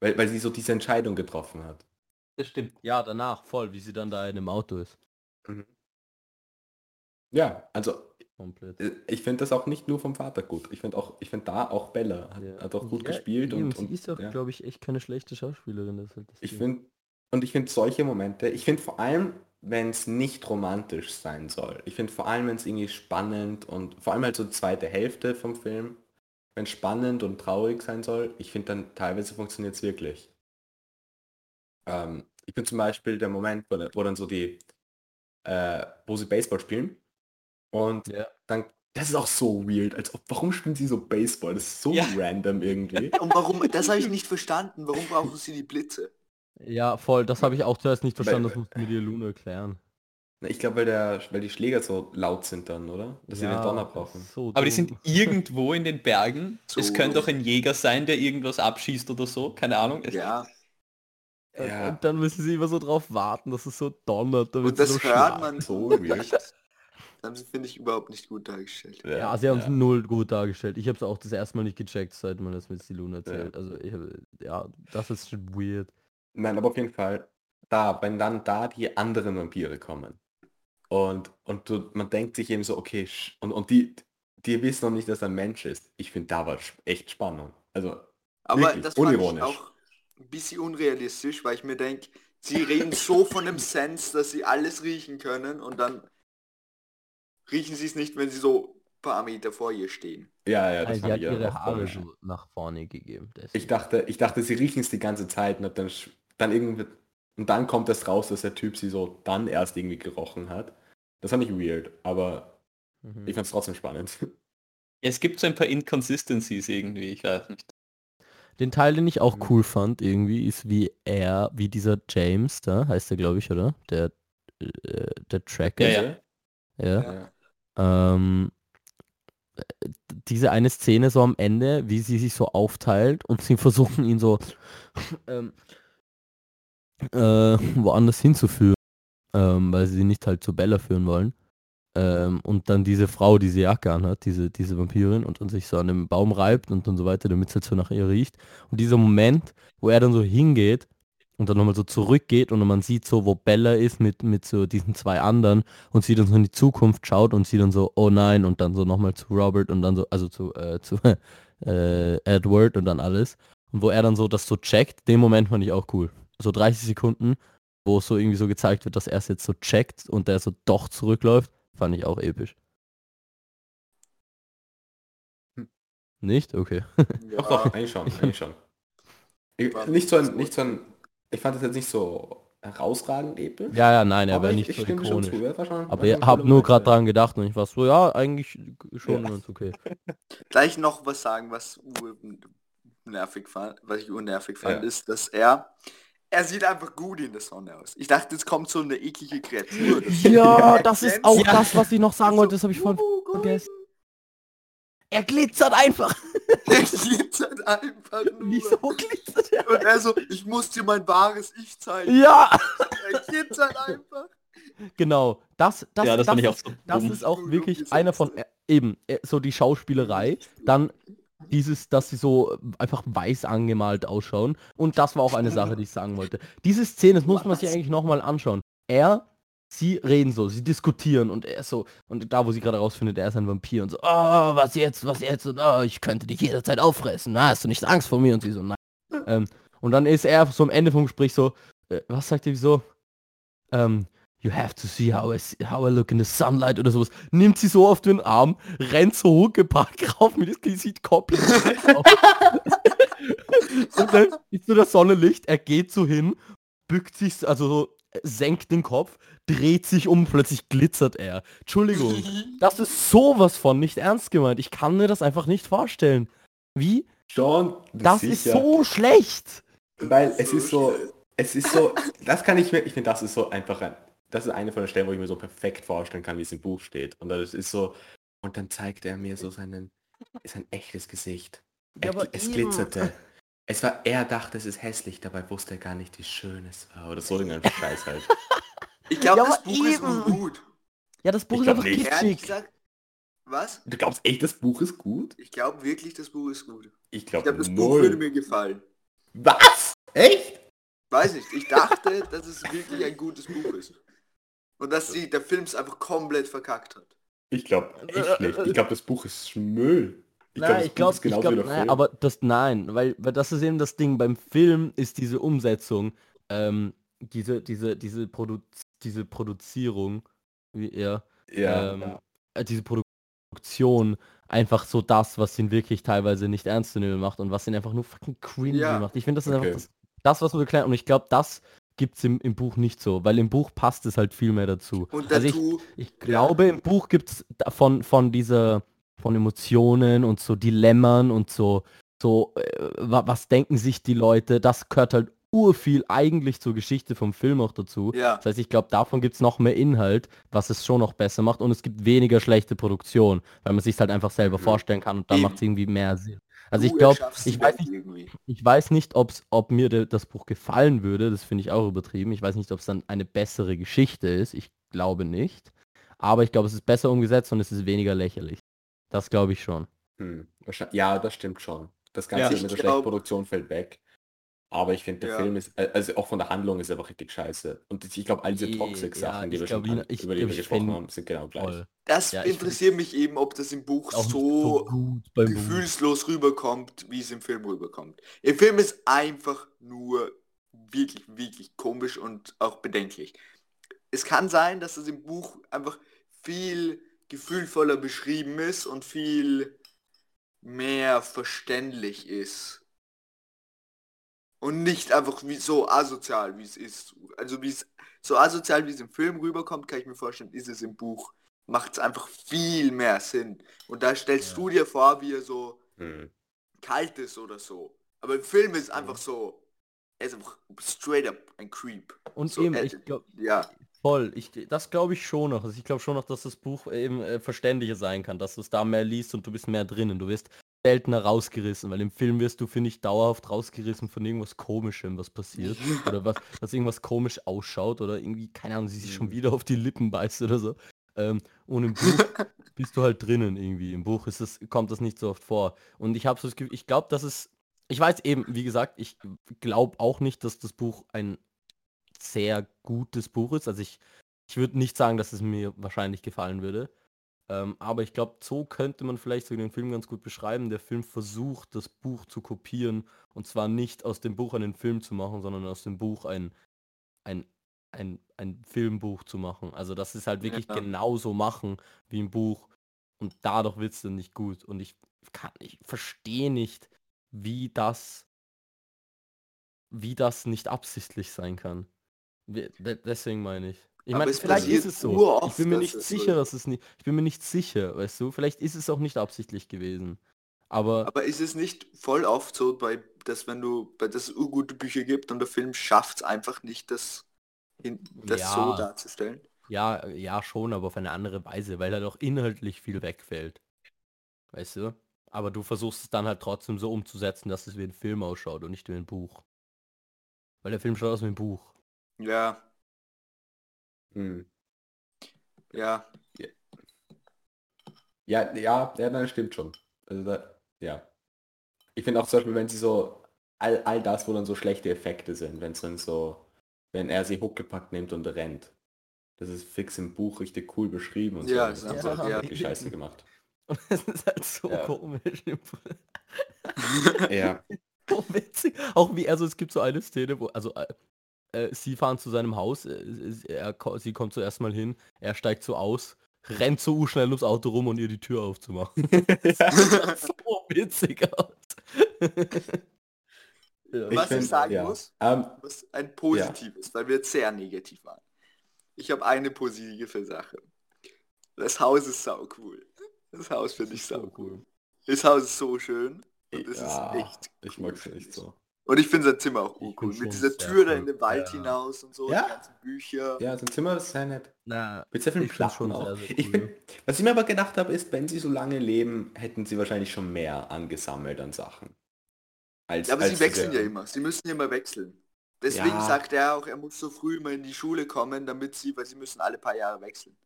weil, weil sie so diese Entscheidung getroffen hat. Das stimmt. Ja, danach voll, wie sie dann da in dem Auto ist. Ja, also Komplett. äh, ich finde das auch nicht nur vom Vater gut. Ich finde auch, ich finde da auch Bella hat, Ja. hat auch gut Ja, gespielt eben, und, sie und ist auch, ja. glaube ich, echt keine schlechte Schauspielerin. Das halt das ich finde und ich finde solche Momente, ich finde vor allem, wenn es nicht romantisch sein soll. Ich finde vor allem, wenn es irgendwie spannend und vor allem halt so die zweite Hälfte vom Film, wenn es spannend und traurig sein soll, ich finde dann teilweise funktioniert es wirklich. Ähm, ich bin zum Beispiel der Moment, wo, wo dann so die, äh, wo sie Baseball spielen und Ja. dann, das ist auch so weird, als ob, warum spielen sie so Baseball? Das ist so Ja. random irgendwie. Und warum, das habe ich nicht verstanden. Warum brauchen sie die Blitze? Ja, voll, das habe ich auch zuerst nicht verstanden, Weil- das musst du mir dir Luna erklären. Ich glaube, weil, der- weil die Schläger so laut sind dann, oder? Dass sie den Donner brauchen. So Aber die sind irgendwo in den Bergen. So. Es könnte doch ein Jäger sein, der irgendwas abschießt oder so. Keine Ahnung. Ja. Ja. Und dann müssen sie immer so drauf warten, dass es so donnert. damit Und das so hört schlafen. man So. Das haben sie, finde ich, überhaupt nicht gut dargestellt. Ja, sie haben es null gut dargestellt. Ich habe es auch das erste Mal nicht gecheckt, seit man das mit Silun erzählt. Ja. Also, ich, hab- ja, das ist schon weird. Nein, aber auf jeden Fall, da, wenn dann da die anderen Vampire kommen und, und du, man denkt sich eben so, okay, sch- und, und die, die wissen noch nicht, dass er ein Mensch ist. Ich finde, da war echt Spannung. Also, Aber Wirklich, das fand ich unironisch. auch ein bisschen unrealistisch, weil ich mir denke, sie reden so von dem Sense, dass sie alles riechen können und dann riechen sie es nicht, wenn sie so ein paar Meter vor ihr stehen. ja, ja, das Also, hat ihre Haare so nach vorne gegeben. Ich dachte, ich dachte, sie riechen es die ganze Zeit und dann, dann irgendwie, und dann kommt es raus, dass der Typ sie so dann erst irgendwie gerochen hat. Das fand ich weird, aber Mhm. ich fand es trotzdem spannend. Es gibt so ein paar Inconsistencies irgendwie, ich weiß nicht. Den Teil, den ich auch Mhm. cool fand, irgendwie, ist wie er, wie dieser James da, heißt er, glaube ich, oder? Der, äh, der Tracker. Ja, ja. ja. Ja. Ähm, äh, diese eine Szene so am Ende, wie sie sich so aufteilt und sie versuchen ihn so ähm, äh, woanders hinzuführen, ähm, weil sie nicht halt zu Bella führen wollen. Ähm, und dann diese Frau diese Jacke anhat, diese, diese Vampirin, und dann sich so an dem Baum reibt und, und so weiter, damit es halt so nach ihr riecht. Und dieser Moment, wo er dann so hingeht und dann nochmal so zurückgeht und man sieht so, wo Bella ist mit, mit so diesen zwei anderen und sie dann so in die Zukunft schaut und sie dann so, oh nein, und dann so nochmal zu Robert und dann so, also zu, äh, zu äh, Edward und dann alles. Und wo er dann so das so checkt, den Moment fand ich auch cool. So 30 Sekunden, wo es so irgendwie so gezeigt wird, dass er es jetzt so checkt und der so doch zurückläuft, fand ich auch episch. Hm. Nicht? Okay. Doch, doch, eigentlich schon, eigentlich schon. Ich, nicht so ein, so. nicht so ein, ich fand das jetzt nicht so herausragend episch. Ja, ja, nein, er wäre ich, nicht ich so ikonisch. zu. er war schon- Aber ich habe nur gerade dran gedacht und ich war so, ja, eigentlich schon Ja. ganz okay. Gleich noch was sagen, was nervig fand, was ich unnervig fand, Ja. ist, dass er, er sieht einfach gut in der Sonne aus. Ich dachte, jetzt kommt so eine eklige Kreatur. Das- Ja, das ist auch Ja. das, was ich noch sagen So, wollte, das habe ich vorhin oh Gott, vergessen. Er glitzert einfach. Er glitzert einfach nur. Wieso glitzert er? Und er so, ich muss dir mein wahres Ich zeigen. Ja, Er glitzert einfach. genau. Das, das, ja, das, auch ist, so das ist auch wirklich einer von, äh, eben, äh, so die Schauspielerei, dann dieses, dass sie so einfach weiß angemalt ausschauen. Und das war auch eine Sache, die ich sagen wollte. Diese Szene, das muss man sich eigentlich nochmal anschauen. Er, sie reden so, sie diskutieren und er so, und da, wo sie gerade rausfindet, er ist ein Vampir und so, oh, was jetzt, was jetzt, und oh, ich könnte dich jederzeit auffressen, na, hast du nicht Angst vor mir? Und sie so, nein. ähm, und dann ist er so am Ende vom Gespräch so, äh, was sagt er so? Ähm, you have to see how I, see, how I look in the sunlight oder sowas. Nimmt sie so auf den Arm, rennt so Huckepack rauf mit das Gesicht komplett auf. Und dann ist so das Sonnenlicht, er geht so hin, bückt sich, also so, äh, senkt den Kopf, dreht sich um, plötzlich glitzert er. Entschuldigung, das ist sowas von nicht ernst gemeint. Ich kann mir das einfach nicht vorstellen. Wie? Schon, Das sicher. ist so schlecht. Weil es So ist so, es ist so, das kann ich mir, ich finde, das ist so einfach ein, das ist eine von den Stellen, wo ich mir so perfekt vorstellen kann, wie es im Buch steht. Und das ist so, und dann zeigt er mir so seinen, sein echtes Gesicht. Ja, Er, aber es eben. glitzerte. Es war, er dachte, es ist hässlich, dabei wusste er gar nicht, wie schön es war. Oder so irgendein Scheiß halt. Ich glaube, Ja, das Buch ist eben. gut. Ja, das Buch Ich ist glaub einfach nicht. Kitschig. gesagt, was? Du glaubst echt, das Buch ist gut? Ich glaube wirklich, das Buch ist gut. Ich Ich glaube glaube, das Buch würde mir gefallen. Was? Echt? Weiß nicht, ich dachte, dass es wirklich ein gutes Buch ist. Und dass sie, der Film es einfach komplett verkackt hat. Ich glaube echt nicht. Ich glaube, das Buch ist Müll. Ich das ich glaube, genauso glaub, wie der nein, Film. aber das nein, weil, weil das ist eben das Ding. Beim Film ist diese Umsetzung, ähm, diese, diese, diese, Produ diese Produzierung, wie er, ja, ähm, äh, diese Produktion einfach so das, was ihn wirklich teilweise nicht ernst zu nehmen macht und was ihn einfach nur fucking cringy Ja. macht. Ich finde, das ist Okay. einfach das, das, was man erklärt. Und ich glaube, das gibt es im, im Buch nicht so, weil im Buch passt es halt viel mehr dazu. Und Also ich, dazu, ich glaube, im Buch gibt es von, von dieser, von Emotionen und so Dilemmern und so, so, äh, wa- was denken sich die Leute, das gehört halt urviel eigentlich zur Geschichte vom Film auch dazu. ja, Das heißt, ich glaube, davon gibt es noch mehr Inhalt, was es schon noch besser macht und es gibt weniger schlechte Produktion, weil man sich halt einfach selber Mhm. vorstellen kann und dann Eben. macht es irgendwie mehr Sinn. Also ich Du glaube, erschaffst ich weiß Welt nicht, irgendwie. ich weiß nicht, ob's, ob mir de, das Buch gefallen würde. Das finde ich auch übertrieben. Ich weiß nicht, ob es dann eine bessere Geschichte ist. Ich glaube nicht. Aber ich glaube, es ist besser umgesetzt und es ist weniger lächerlich. Das glaube ich schon. Hm. Ja, das stimmt schon. Das Ganze Ja, mit ich der glaub- schlechten Produktion fällt weg. Aber ich finde, der Ja. Film ist, äh, also auch von der Handlung ist er einfach richtig scheiße. Und ich glaube, all diese Ja, Toxic-Sachen, die ich wir schon ich- über die wir gesprochen haben, sind genau gleich. Voll. Das Ja, interessiert mich eben, ob das im Buch so gut beim Buch. gefühlslos rüberkommt, wie es im Film rüberkommt. Im Film ist einfach nur wirklich, wirklich komisch und auch bedenklich. Es kann sein, dass es im Buch einfach viel gefühlvoller beschrieben ist und viel mehr verständlich ist. Und nicht einfach wie so asozial, wie es ist. Also wie es so asozial, wie es im Film rüberkommt, kann ich mir vorstellen, ist es im Buch. Macht es einfach viel mehr Sinn. Und da stellst Ja. du dir vor, wie er so Hm. kalt ist oder so. Aber im Film ist einfach so, er ist einfach straight up ein Creep. Und So, eben, äh, ich glaube, Ja, voll, ich, das glaube ich schon noch. Also ich glaube schon noch, dass das Buch eben äh, verständlicher sein kann, dass du es da mehr liest und du bist mehr drinnen. Du wirst seltener rausgerissen, weil im Film wirst du, finde ich, dauerhaft rausgerissen von irgendwas Komischem, was passiert. oder was, dass irgendwas komisch ausschaut oder irgendwie, keine Ahnung, sie sich schon Mhm. wieder auf die Lippen beißt oder so. Ähm, und im Buch bist du halt drinnen irgendwie. Im Buch ist das, kommt das nicht so oft vor. Und ich habe so das Gefühl, ich glaube, dass es, ich weiß eben, wie gesagt, ich glaube auch nicht, dass das Buch ein sehr gutes Buch ist. Also ich, ich würde nicht sagen, dass es mir wahrscheinlich gefallen würde. Ähm, aber ich glaube, so könnte man vielleicht so den Film ganz gut beschreiben. Der Film versucht, das Buch zu kopieren. Und zwar nicht aus dem Buch einen Film zu machen, sondern aus dem Buch ein, ein, ein, ein Filmbuch zu machen. Also das ist halt wirklich Ja. genauso machen wie im Buch. Und dadurch wird es dann nicht gut. Und ich kann, ich verstehe nicht, wie das, wie das nicht absichtlich sein kann. Deswegen meine ich. Ich meine, vielleicht ist es so. uroft, Ich bin mir nicht sicher, so dass es nicht. Ich bin mir nicht sicher, weißt du? Vielleicht ist es auch nicht absichtlich gewesen. Aber, aber ist es nicht voll oft so, bei, dass wenn du, bei dass es gute Bücher gibt und der Film schafft es einfach nicht, das, hin, das Ja. so darzustellen? ja, ja schon, aber auf eine andere Weise, weil da doch inhaltlich viel wegfällt. Weißt du? Aber du versuchst es dann halt trotzdem so umzusetzen, dass es wie ein Film ausschaut und nicht wie ein Buch. Weil der Film schaut aus wie ein Buch. Ja, Hm. ja. Ja, ja, ja, das stimmt schon. Also da, ja. Ich finde auch zum Beispiel, wenn sie so, all, all das, wo dann so schlechte Effekte sind, wenn es dann so, wenn er sie Huckepack nimmt und rennt. Das ist fix im Buch richtig cool beschrieben und Ja, so. Das einfach- halt ja. wirklich scheiße gemacht. Und es ist halt so Ja. komisch. Ja. so witzig. Auch wie, also es gibt so eine Szene, wo, also äh, sie fahren zu seinem Haus, äh, er, sie kommt zuerst mal hin, er steigt so aus, rennt so schnell ums Auto rum und ihr die Tür aufzumachen. Das sieht so witzig aus. ja. Was ich find, sagen ja. muss, Ähm, was ein positives, weil wir jetzt sehr negativ waren. Ich habe eine positive Sache. Das Haus ist sau cool. Das Haus finde ich sau cool. Das Haus ist so schön. Und es ja, ist echt ich cool, mag es ich. so. Und ich finde sein Zimmer auch Ich cool. Mit dieser Tür da cool. in den Wald Ja. hinaus und so, Ja. die ganzen Bücher. Ja, sein Zimmer ist sehr nett. Na, Mit sehr Ich Platten schon auch. sehr, sehr Ich cool. find, was ich mir aber gedacht habe, ist, wenn sie so lange leben, hätten sie wahrscheinlich schon mehr angesammelt an Sachen. Als, Ja, aber als sie wechseln ja immer. Sie müssen ja immer wechseln. Deswegen Ja. sagt er auch, er muss so früh immer in die Schule kommen, damit sie, weil sie müssen alle paar Jahre wechseln.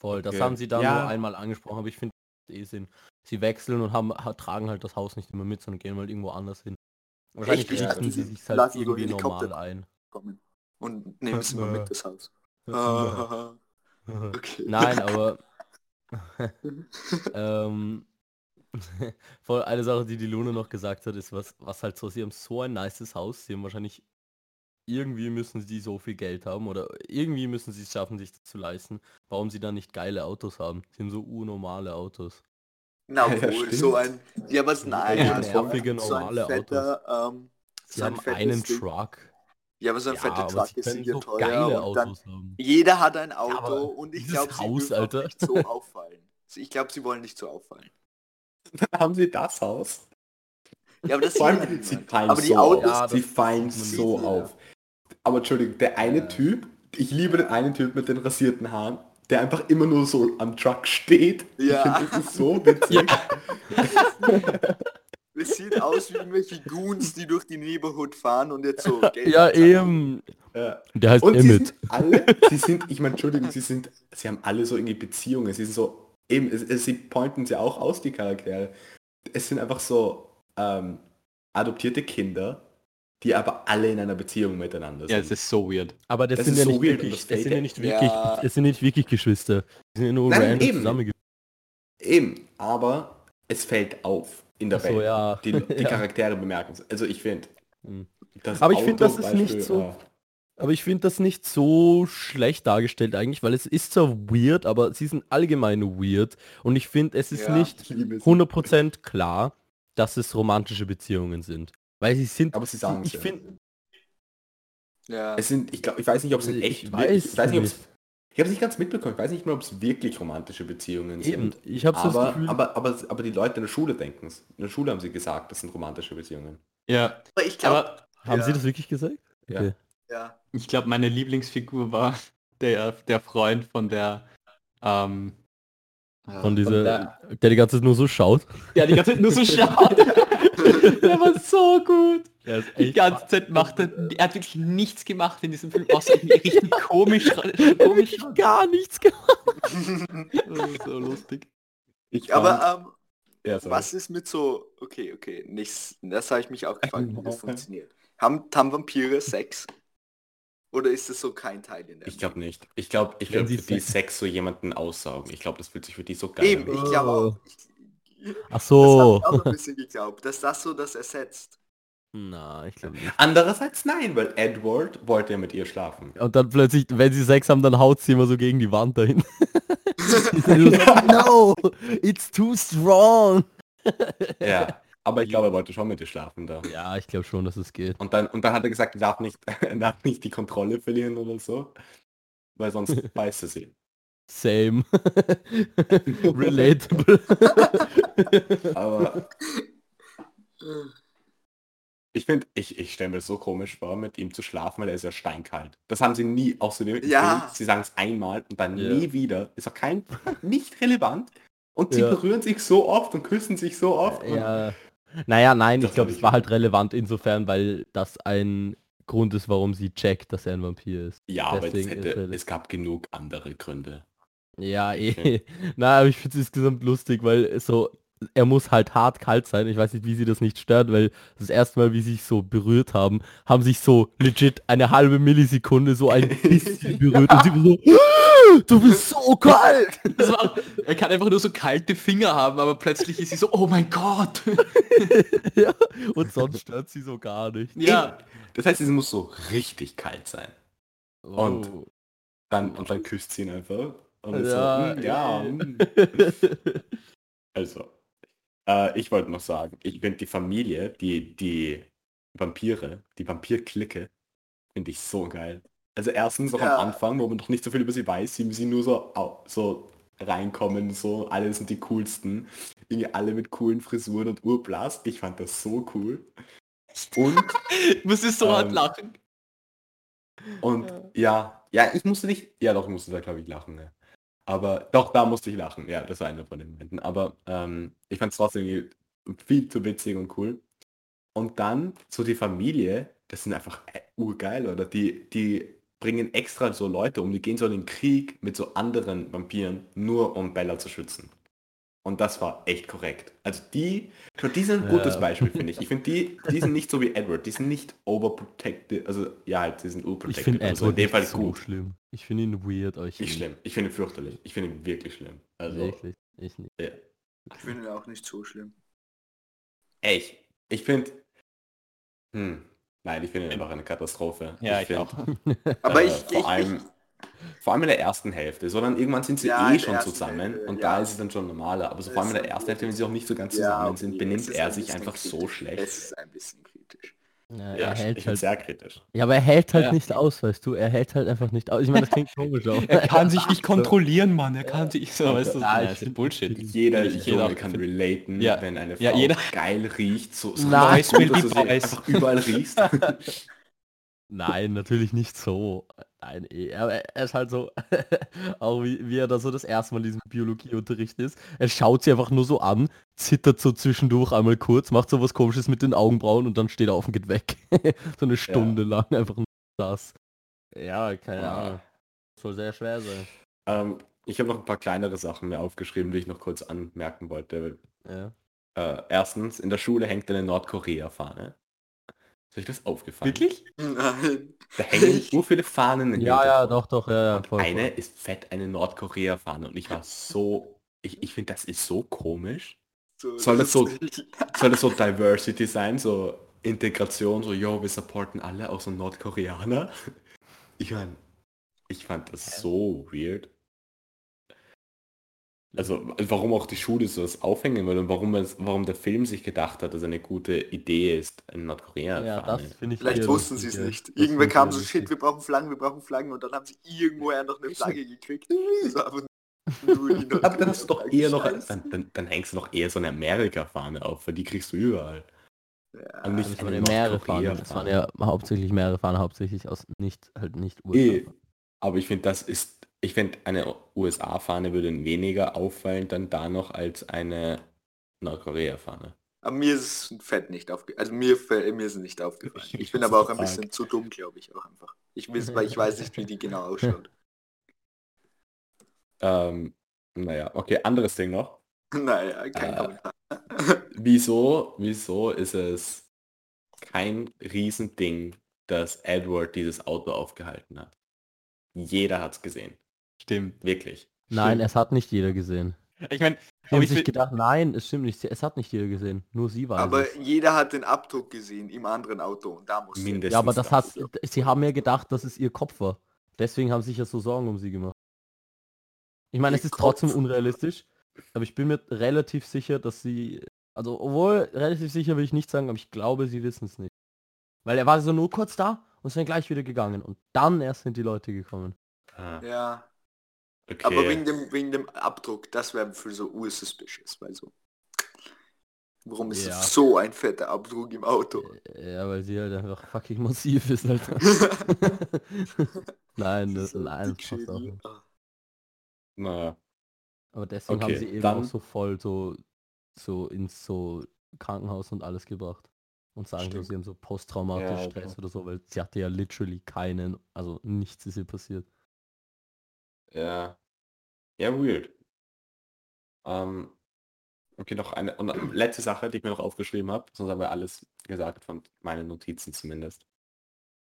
voll, das Okay. haben sie da Ja. nur einmal angesprochen, aber ich finde eh Sinn. Sie wechseln und haben, ha- tragen halt das Haus nicht immer mit, sondern gehen halt irgendwo anders hin. Wahrscheinlich Echt? richten Ja, sie sich halt lassen so irgendwie normal ein. Kommen. Und nehmen es immer mit, das Haus. Okay. Nein, aber ähm, voll eine Sache, die die Luna noch gesagt hat, ist was, was halt so, sie haben so ein nices Haus, sie haben wahrscheinlich irgendwie müssen sie so viel Geld haben oder irgendwie müssen sie es schaffen, sich das zu leisten, warum sie dann nicht geile Autos haben. Sie haben so urnormale Autos. Na Ja, wohl, stimmt. so ein, ja was nein, Ja, ja, so ein- nervige, so ein normale fetter, ähm, so ein einen Ding. Truck. Ja, aber so ein Ja, fetter Truck ist sicher so teuer geile und dann, haben. jeder hat ein Auto aber und ich glaube, sie Haus, Alter. nicht so auffallen. Ich glaube, sie wollen nicht so auffallen. haben sie das Haus? Ja, aber das Vor sieht allem, sie fallen Aber die so Autos, Ja, auf. Sie fallen so auf. Aber Entschuldigung, der eine Ja. Typ, ich liebe den einen Typ mit den rasierten Haaren, der einfach immer nur so am Truck steht. Ja. Ich finde, das ist so witzig. Es sieht aus wie irgendwelche Goons, die durch die Neighborhood fahren und jetzt so Geld Ja, eben. Ja. Der heißt Und sie Emmett. sind alle, sie sind, ich meine, Entschuldigung, sie sind, sie haben alle so irgendwie Beziehungen, sie sind so, eben, es, es, sie pointen sie auch aus, die Charaktere. Es sind einfach so ähm, adoptierte Kinder, die aber alle in einer Beziehung miteinander Ja, sind. es ist so weird. Aber das, Das sind ja so nicht weird wirklich, das das sind ja nicht wirklich, Ja. es sind nicht wirklich Geschwister. Die sind ja nur Nein, random eben. aber es fällt auf in der so, Welt. ja. Die, die Ja. Charaktere bemerken es. Also ich finde. Hm. das Aber ich finde, das ist zum nicht Beispiel, so- äh, Aber ich finde das nicht so schlecht dargestellt eigentlich, weil es ist zwar weird, aber sie sind allgemein weird. Und ich finde, es ist Ja. nicht ich liebe es. 100% klar, dass es romantische Beziehungen sind. Weil sie sind, Aber sie sagen es ich ja. finde, Ja. Es sind, ich glaube, ich weiß nicht, ob es in Ich echt weiß wirklich- ich weiß nicht, ob es, ich habe es nicht ganz mitbekommen, ich weiß nicht mehr, ob es wirklich romantische Beziehungen eben, sind. ich habe Aber, Gefühl, aber, aber, aber die Leute in der Schule denken es. In der Schule haben sie gesagt, das sind romantische Beziehungen. Ja, Aber ich glaube, haben ja. sie das wirklich gesagt? Ja. Okay. ja. ich glaube, meine Lieblingsfigur war der, der Freund von der, ähm, Von dieser, der- der, die ganze Zeit nur so schaut. der die ganze Zeit nur so schaut. Der war so gut. Er Die ganze Zeit macht er, er hat wirklich nichts gemacht in diesem Film, außer richtig komisch, komisch. gar nichts gemacht. Das ist so lustig. Ich Aber ähm, ja, was ist mit so, okay, okay, nichts, das habe ich mich auch gefragt, wie das funktioniert. Haben, haben Vampire Sex? Oder ist das so kein Teil in der Ich glaube nicht. Ich glaube, ich für die Sex- so jemanden aussaugen. Ich glaube, das fühlt sich für die so geil Eben, an. ich glaube auch. Ich, Ach das so. habe ich auch ein bisschen geglaubt, dass das so das ersetzt. Na, ich glaube nicht. Andererseits nein, weil Edward wollte ja mit ihr schlafen. Und dann plötzlich, wenn sie Sex haben, dann haut sie immer so gegen die Wand dahin. no, it's too strong. Ja. Aber ich glaube, er wollte schon mit ihr schlafen da. Ja, ich glaube schon, dass es geht. Und dann, und dann hat er gesagt, er darf nicht, er darf nicht die Kontrolle verlieren oder so. Weil sonst beißt er sie. Same. Relatable. Aber ich finde, ich, ich stelle mir das so komisch vor, mit ihm zu schlafen, weil er ist ja steinkalt. Das haben sie nie, außerdem im Ja. Film, sie sagen es einmal und dann Ja. nie wieder. Ist auch kein, nicht relevant. Und sie Ja. berühren sich so oft und küssen sich so oft. Ja. Naja, nein, Das ich glaube, es war halt relevant insofern, weil das ein Grund ist, warum sie checkt, dass er ein Vampir ist. ja, aber es, Deswegen ist hätte, es gab genug andere Gründe. Ja, eh. Na, aber ich finde es insgesamt lustig, weil so, er muss halt hart kalt sein. Ich weiß nicht, wie sie das nicht stört, weil das erste Mal, wie sie sich so berührt haben, haben sich so legit eine halbe Millisekunde so ein bisschen berührt und sie war so, "Ah, du bist so kalt. Das war, er kann einfach nur so kalte Finger haben, aber plötzlich ist sie so, oh mein Gott. ja, und sonst stört sie so gar nicht. Ja, Das heißt, es muss so richtig kalt sein. Und- Oh. Dann, und dann küsst sie ihn einfach. Ja, so, mm, ja, eh. mm. Also, äh, ich wollte noch sagen, ich finde die Familie, die, die Vampire, die Vampirklicke, finde ich so geil. Also erstens auch Ja. am Anfang, wo man noch nicht so viel über sie weiß, sie, sie nur so, so reinkommen, so, alle sind die coolsten. Irgendwie alle mit coolen Frisuren und Urblast. Ich fand das so cool. Und, ich muss so hart Ähm, lachen. und ja, ja, ich musste nicht, ja doch, ich musste da glaube ich lachen, ne? Aber doch, da musste ich lachen, ja, das war einer von den Momenten. Aber ähm, ich fand es trotzdem viel zu witzig und cool. Und dann so die Familie, das sind einfach äh, urgeil, oder? Die, die bringen extra so Leute um, die gehen so in den Krieg mit so anderen Vampiren, nur um Bella zu schützen. Und das war echt korrekt. Also die, die sind ein gutes Ja. Beispiel, finde ich. Ich finde, die, die sind nicht so wie Edward, die sind nicht overprotected, also ja, halt, die sind Ich overprotected. finde also in Edward dem Fall so gut. schlimm. Ich finde ihn weird, euch. Nicht schlimm. Ich finde ihn fürchterlich. Ich finde ihn wirklich schlimm. Also, Wirklich. Ich nicht. ja. Ich finde ihn auch nicht so schlimm. echt. Ich finde, hm, nein, ich finde ihn einfach eine Katastrophe. Ja, ich find, auch. Aber äh, ich, vor ich, allem, vor allem in der ersten Hälfte, sondern irgendwann sind sie Ja, eh schon zusammen Hälfte, und ja. da ist es dann schon normaler. Aber so vor allem in der ersten Hälfte, wenn sie auch nicht so ganz Ja, zusammen okay, sind, benimmt er ein sich einfach so kritisch. schlecht. Es ist ein bisschen kritisch. Ja, Ja, er ich hält bin halt. sehr kritisch. Ja, aber er hält halt Ja. nicht aus, weißt du? Er hält halt einfach nicht aus. Ich meine, das klingt komisch auch. Er kann sich nicht kontrollieren, Mann. Er kann sich so, weißt du, Ja, ja, ich das ist Bullshit. Jeder jeder- kann relaten, Ja. wenn eine Frau Ja, jeder- geil riecht, so, so Nein. Will dass du einfach überall riechst. Nein, natürlich nicht so. Nein, eh. Aber er ist halt so, auch wie, wie er da so das erste Mal in diesem Biologieunterricht ist. Er schaut sie einfach nur so an, zittert so zwischendurch einmal kurz, macht so was komisches mit den Augenbrauen und dann steht er auf und geht weg. so eine Stunde lang einfach nur das. Ja, keine Ah. Ahnung. Soll sehr schwer sein. Ähm, ich habe noch ein paar kleinere Sachen mir aufgeschrieben, die ich noch kurz anmerken wollte. Ja. Äh, erstens, in der Schule hängt eine Nordkorea-Fahne. Ist euch das aufgefallen? Wirklich? Nein. Da hängen so viele Fahnen in Ja, ja, doch, doch, ja, ja. Voll, eine voll. ist fett eine Nordkorea-Fahne und ich war so, ich, ich finde, das ist so komisch. So, Soll das so- Soll das so Diversity sein, so Integration, so, yo, wir supporten alle, auch so Nordkoreaner? Ich meine, ich fand das so weird. Also, warum auch die Schule so das aufhängen will und warum, es, warum der Film sich gedacht hat, dass eine gute Idee ist, in Nordkorea Ja, das finde ich Vielleicht wussten sie es nicht. Das Irgendwer kam so, shit, wir brauchen Flaggen, wir brauchen Flaggen und dann haben sie irgendwoher noch eine Flagge gekriegt. Aber dann hast du doch eher noch, dann, dann, dann hängst du noch eher so eine Amerika-Fahne auf, weil die kriegst du überall. Ja, Und nicht Das waren mehrere Fahnen. Das waren ja hauptsächlich mehrere Fahnen, hauptsächlich aus nicht, halt nicht Eh, USA. aber ich finde, das ist, ich finde, eine USA-Fahne würde weniger auffallen dann da noch als eine Nordkorea-Fahne. Aber mir ist es fett nicht aufgefallen. Also mir, fällt- mir ist es nicht aufgefallen. Ich- Ich bin aber auch ein arg. bisschen zu dumm, glaube ich, auch einfach. Ich weiß, weil ich weiß nicht, wie die genau ausschaut. Ähm, naja, okay, anderes Ding noch. naja, kein Äh, Kommentar. Wieso, wieso ist es kein Riesending, dass Edward dieses Auto aufgehalten hat? Jeder hat's gesehen. Stimmt. Wirklich. Nein, Stimmt. es hat nicht jeder gesehen. Ich meine, Sie haben ich sich will, gedacht, nein, es stimmt nicht. Es hat nicht jeder gesehen. Nur sie weiß Aber es. jeder hat den Abdruck gesehen im anderen Auto und da muss Mindestens. Ja, aber das hat, das. sie haben ja gedacht, dass es ihr Kopf war. Deswegen haben sie sich ja so Sorgen um sie gemacht. Ich meine, Ihr es ist trotzdem Kopf? unrealistisch, aber ich bin mir relativ sicher, dass sie, also obwohl relativ sicher will ich nicht sagen, aber ich glaube, sie wissen es nicht. Weil er war so nur kurz da und ist dann gleich wieder gegangen und dann erst sind die Leute gekommen. Ah, Ja, okay. aber wegen dem, wegen dem Abdruck, das wäre für so ursuspicious, weil so. Warum ist Ja. so ein fetter Abdruck im Auto? Ja, weil sie halt einfach fucking massiv ist, Alter. nein, das, So nein, das passt auch nicht. Ah. Na, Aber deswegen Okay, haben sie eben dann- auch so voll so, so ins so Krankenhaus und alles gebracht. Und sagen so, Stimmt. sie haben so posttraumatischen Ja, Stress okay. oder so, weil sie hatte ja literally keinen, also nichts ist ihr passiert. Ja. Ja, weird. Ähm, okay, noch eine und letzte Sache, die ich mir noch aufgeschrieben habe, sonst haben wir alles gesagt von meinen Notizen zumindest.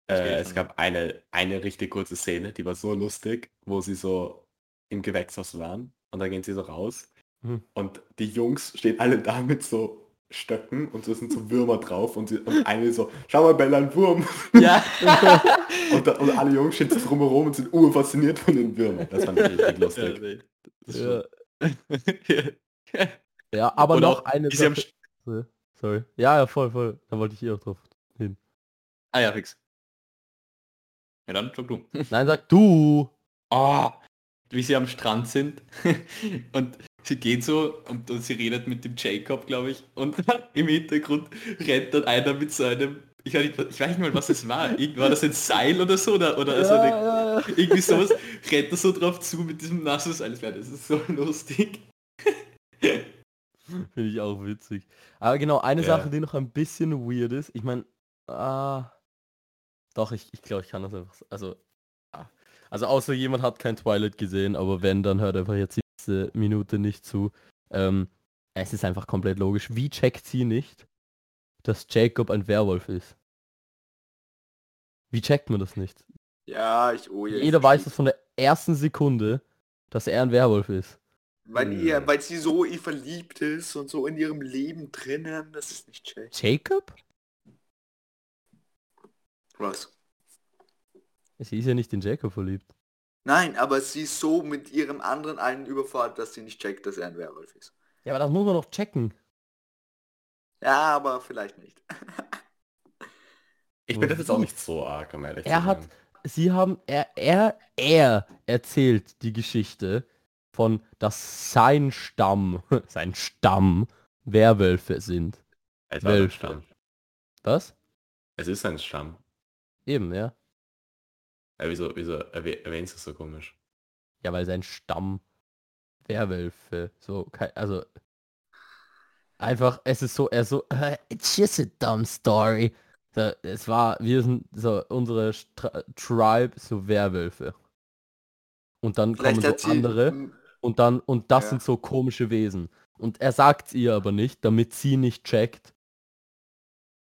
Äh, es gab eine, eine richtig kurze Szene, die war so lustig, wo sie so im Gewächshaus waren und dann gehen sie so raus Hm. und die Jungs stehen alle da mit so Stöcken und so sind so Würmer drauf und, sie, und eine so, schau mal Bella, ein Wurm. ja. Und, da, und alle Jungs stehen so drumherum und sind urfasziniert von den Würmern. Das fand ich richtig lustig. Ja, schon- ja aber Und noch auch, eine Sache. Sorry. Ja, ja, voll, voll. Da wollte ich eh auch drauf hin. ah ja, fix. Ja, dann sag du. Nein, sag du! Ah, wie sie am Strand sind und sie geht so und, und sie redet mit dem Jacob, glaube ich, und im Hintergrund rennt dann einer mit so einem, ich weiß nicht, ich weiß nicht mal, was es war, war das ein Seil oder so, oder, oder so eine, ja, ja. irgendwie sowas, rennt er so drauf zu mit diesem nassen Seil, das ist so lustig. Finde ich auch witzig. Aber genau, eine Ja. Sache, die noch ein bisschen weird ist. Ich meine, ah, doch, ich, ich glaube, ich kann das einfach. Also, ah. also außer jemand hat kein Twilight gesehen, aber wenn, dann hört einfach jetzt diese Minute nicht zu. Ähm, es ist einfach komplett logisch. Wie checkt sie nicht, dass Jacob ein Werwolf ist? Wie checkt man das nicht? Ja, ich, oh ich Jeder weiß es von der ersten Sekunde, dass er ein Werwolf ist. Weil, Hm. ihr, weil sie so ihr verliebt ist und so in ihrem Leben drinnen, das ist nicht schön. Jacob? Was? Sie ist ja nicht in Jacob verliebt. Nein, aber sie ist so mit ihrem anderen einen überfordert, dass sie nicht checkt, dass er ein Werwolf ist. Ja, aber das muss man noch checken. Ja, aber vielleicht nicht. Ich bin das jetzt auch nicht so arg, um ehrlich Er zu hat, sein. sie haben, er, er, er erzählt die Geschichte von, dass sein Stamm, sein Stamm Werwölfe sind. Es Wölfe. Stamm. Was? Es ist ein Stamm. Eben, ja. Äh, wieso, wieso erwäh- erwähnst du es so komisch? Ja, weil sein Stamm Werwölfe, so, also einfach, es ist so, er so, "Äh, it's just a dumb story. So, es war, wir sind so, unsere Stra Tribe, so Werwölfe. Und dann Vielleicht kommen so sie... andere und dann, und das Ja. sind so komische Wesen. Und er sagt ihr aber nicht, damit sie nicht checkt.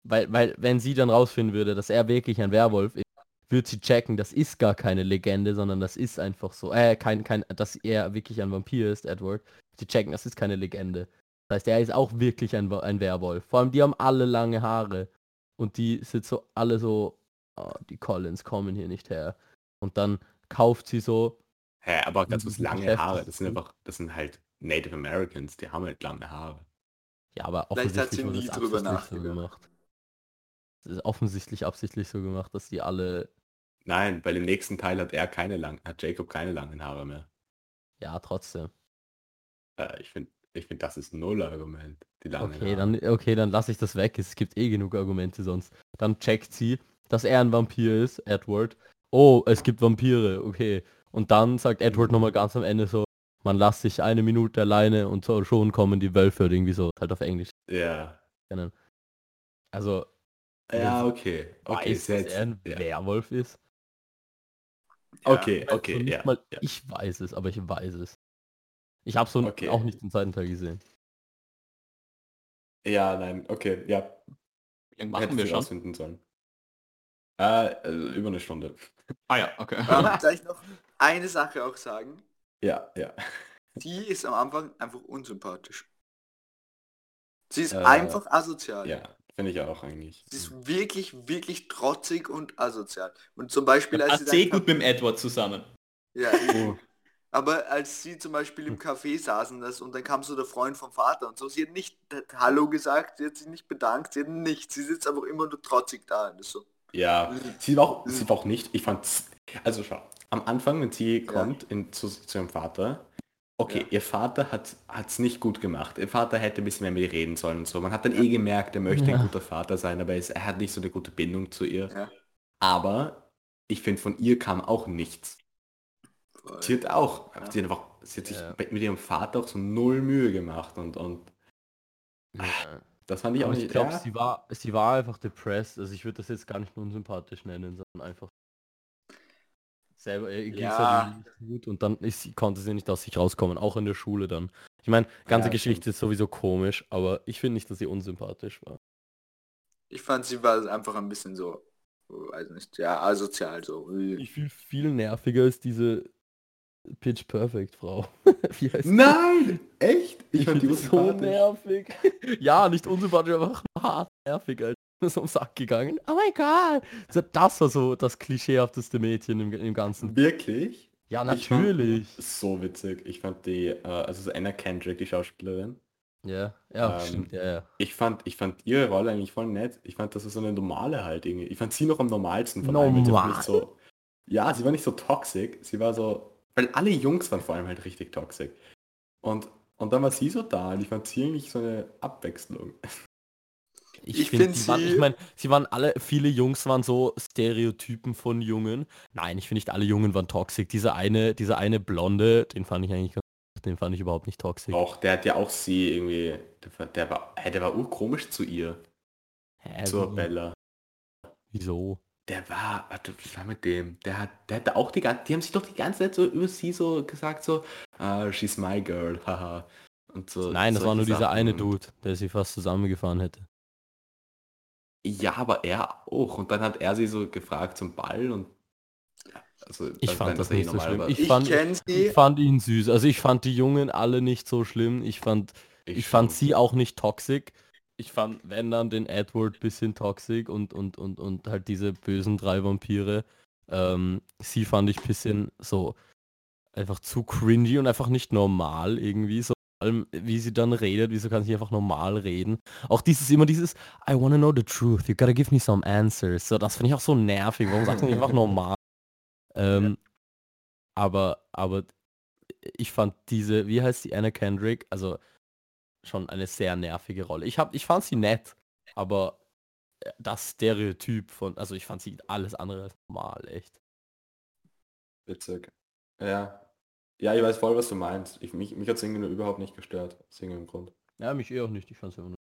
Weil, weil, wenn sie dann rausfinden würde, dass er wirklich ein Werwolf ist, wird sie checken, das ist gar keine Legende, sondern das ist einfach so, äh, kein, kein, dass er wirklich ein Vampir ist, Edward. Sie checken, das ist keine Legende. Das heißt, er ist auch wirklich ein, ein Werwolf. Vor allem, die haben alle lange Haare. Und die sind so, alle so, oh, die Collins kommen hier nicht her. Und dann kauft sie so, Hä, aber ganz was Mhm, lange Haare, das sind einfach, das sind halt Native Americans, die haben halt lange Haare. ja, aber Vielleicht hat offensichtlich sie nie drüber nachgedacht. Offensichtlich absichtlich so gemacht, dass die alle, Nein, weil im nächsten Teil hat er keine langen, hat Jacob keine langen Haare mehr. ja, trotzdem. Äh, ich finde, ich finde, das ist ein Null-Argument, die langen Okay, Haare. dann, okay, dann lasse ich das weg. Es gibt eh genug Argumente sonst. Dann checkt sie, dass er ein Vampir ist, Edward. Oh, es gibt Vampire, okay. Und dann sagt Edward nochmal ganz am Ende so, man lasst sich eine Minute alleine und so schon kommen die Wölfe oder irgendwie so, halt auf Englisch Ja. kennen. Also, Ja, okay. Okay, weiß, dass er ein ja. Werwolf ist. Okay, Also okay, nicht ja. mal ja. ich weiß es, aber ich weiß es. Ich habe so Okay. auch nicht den zweiten Teil gesehen. Ja, nein, okay, ja. Wie machen wir schon? rausfinden sollen. Äh, also über eine Stunde. Ah ja, okay. Ähm, soll ich noch eine Sache auch sagen? Ja, ja. Sie ist am Anfang einfach unsympathisch. Sie ist Äh, einfach asozial. Ja, finde ich auch eigentlich. Sie ist wirklich, wirklich trotzig und asozial. Und zum Beispiel, als sie eh dann- gut mit dem Edward zusammen. Ja, Oh, aber als sie zum Beispiel im Café saßen das, und dann kam so der Freund vom Vater und so, sie hat nicht Hallo gesagt, sie hat sich nicht bedankt, sie hat nichts. Sie sitzt einfach immer nur trotzig da. Und so. ja, sie war auch, sie war auch nicht, ich fand's, also schau, am Anfang, wenn sie kommt in, zu, zu ihrem Vater, okay, Ja. ihr Vater hat hat's nicht gut gemacht. Ihr Vater hätte ein bisschen mehr mit ihr reden sollen und so. Man hat dann eh gemerkt, er möchte Ja. ein guter Vater sein, aber es, er hat nicht so eine gute Bindung zu ihr. Ja. Aber ich finde, von ihr kam auch nichts. Voll. Sie hat auch, Ja. sie hat, einfach, sie hat sich Ja. mit ihrem Vater auch so null Mühe gemacht und, und das fand ich auch Aber nicht. ich glaube, ja. sie war, sie war einfach depressed. Also ich würde das jetzt gar nicht unsympathisch nennen, sondern einfach selber ging's Ja. halt nicht gut und dann ist konnte sie nicht aus sich rauskommen, auch in der Schule dann. Ich meine, ganze Ja, Geschichte ist sowieso komisch, aber ich finde nicht, dass sie unsympathisch war. Ich fand, sie war einfach ein bisschen so, weiß nicht, ja, asozial so. Ich fühle viel nerviger als diese Pitch Perfect Frau. Heißt die? Nein! Echt? Ich fand finde die so nervig. ja, nicht unsympathisch, einfach hart nervig, Alter. Ist am Sack gegangen. Oh mein Gott. So, Das war so das klischeehafteste Mädchen im, im Ganzen. Wirklich? Ja, natürlich. So witzig. Ich fand die, äh, also so Anna Kendrick, die Schauspielerin, Ja, ja, Ähm, stimmt, ja, ja. ich fand, ich fand ihre Rolle eigentlich voll nett. Ich fand, das ist so eine normale halt irgendwie. Ich fand sie noch am normalsten von Normal? nicht so. Ja, sie war nicht so toxisch. Sie war so. Weil alle Jungs waren vor allem halt richtig toxisch. Und, und dann war sie so da und ich fand sie eigentlich so eine Abwechslung. Ich, Ich finde, find sie- ich meine, sie waren alle, viele Jungs waren so Stereotypen von Jungen. Nein, ich finde nicht alle Jungen waren toxisch. Dieser eine, dieser eine Blonde, den fand ich eigentlich, den fand ich überhaupt nicht toxisch. Auch der hat ja auch sie irgendwie. Der, war- der war, hey, der war urkomisch zu ihr. Hä, zur wie- Bella. Wieso? Der war, warte, was war mit dem? Der hat, der hatte auch die ganze, die haben sich doch die ganze Zeit so über sie so gesagt, so, ah, she's my girl, haha. Und so. Nein, das war nur dieser Sachen. eine Dude, der sie fast zusammengefahren hätte. Ja, aber er auch. Und dann hat er sie so gefragt zum Ball und also, Ich fand das nicht so schlimm. Ich Ich fand-. Ich fand ihn süß. Also ich fand die Jungen alle nicht so schlimm. Ich fand, ich, fand schon. sie auch nicht toxisch. Ich fand, wenn dann den Edward bisschen toxisch und, und, und, und halt diese bösen drei Vampire. Ähm, sie fand ich bisschen so einfach zu cringy und einfach nicht normal irgendwie. So allem, wie sie dann redet, wieso kann sie einfach normal reden? Auch dieses immer dieses I wanna know the truth, you gotta give me some answers. So, das finde ich auch so nervig. Warum du nicht einfach normal? Ähm, aber, aber ich fand diese, wie heißt die Anna Kendrick, also schon eine sehr nervige Rolle. Ich hab, ich fand sie nett, aber das Stereotyp von, also ich fand sie alles andere als normal, echt. Witzig. Ja. Ja, ich weiß voll, was du meinst. Ich, mich mich hat nur überhaupt nicht gestört. Aus irgendeinem Grund. Ja, mich eh auch nicht, ich fand's immer nur.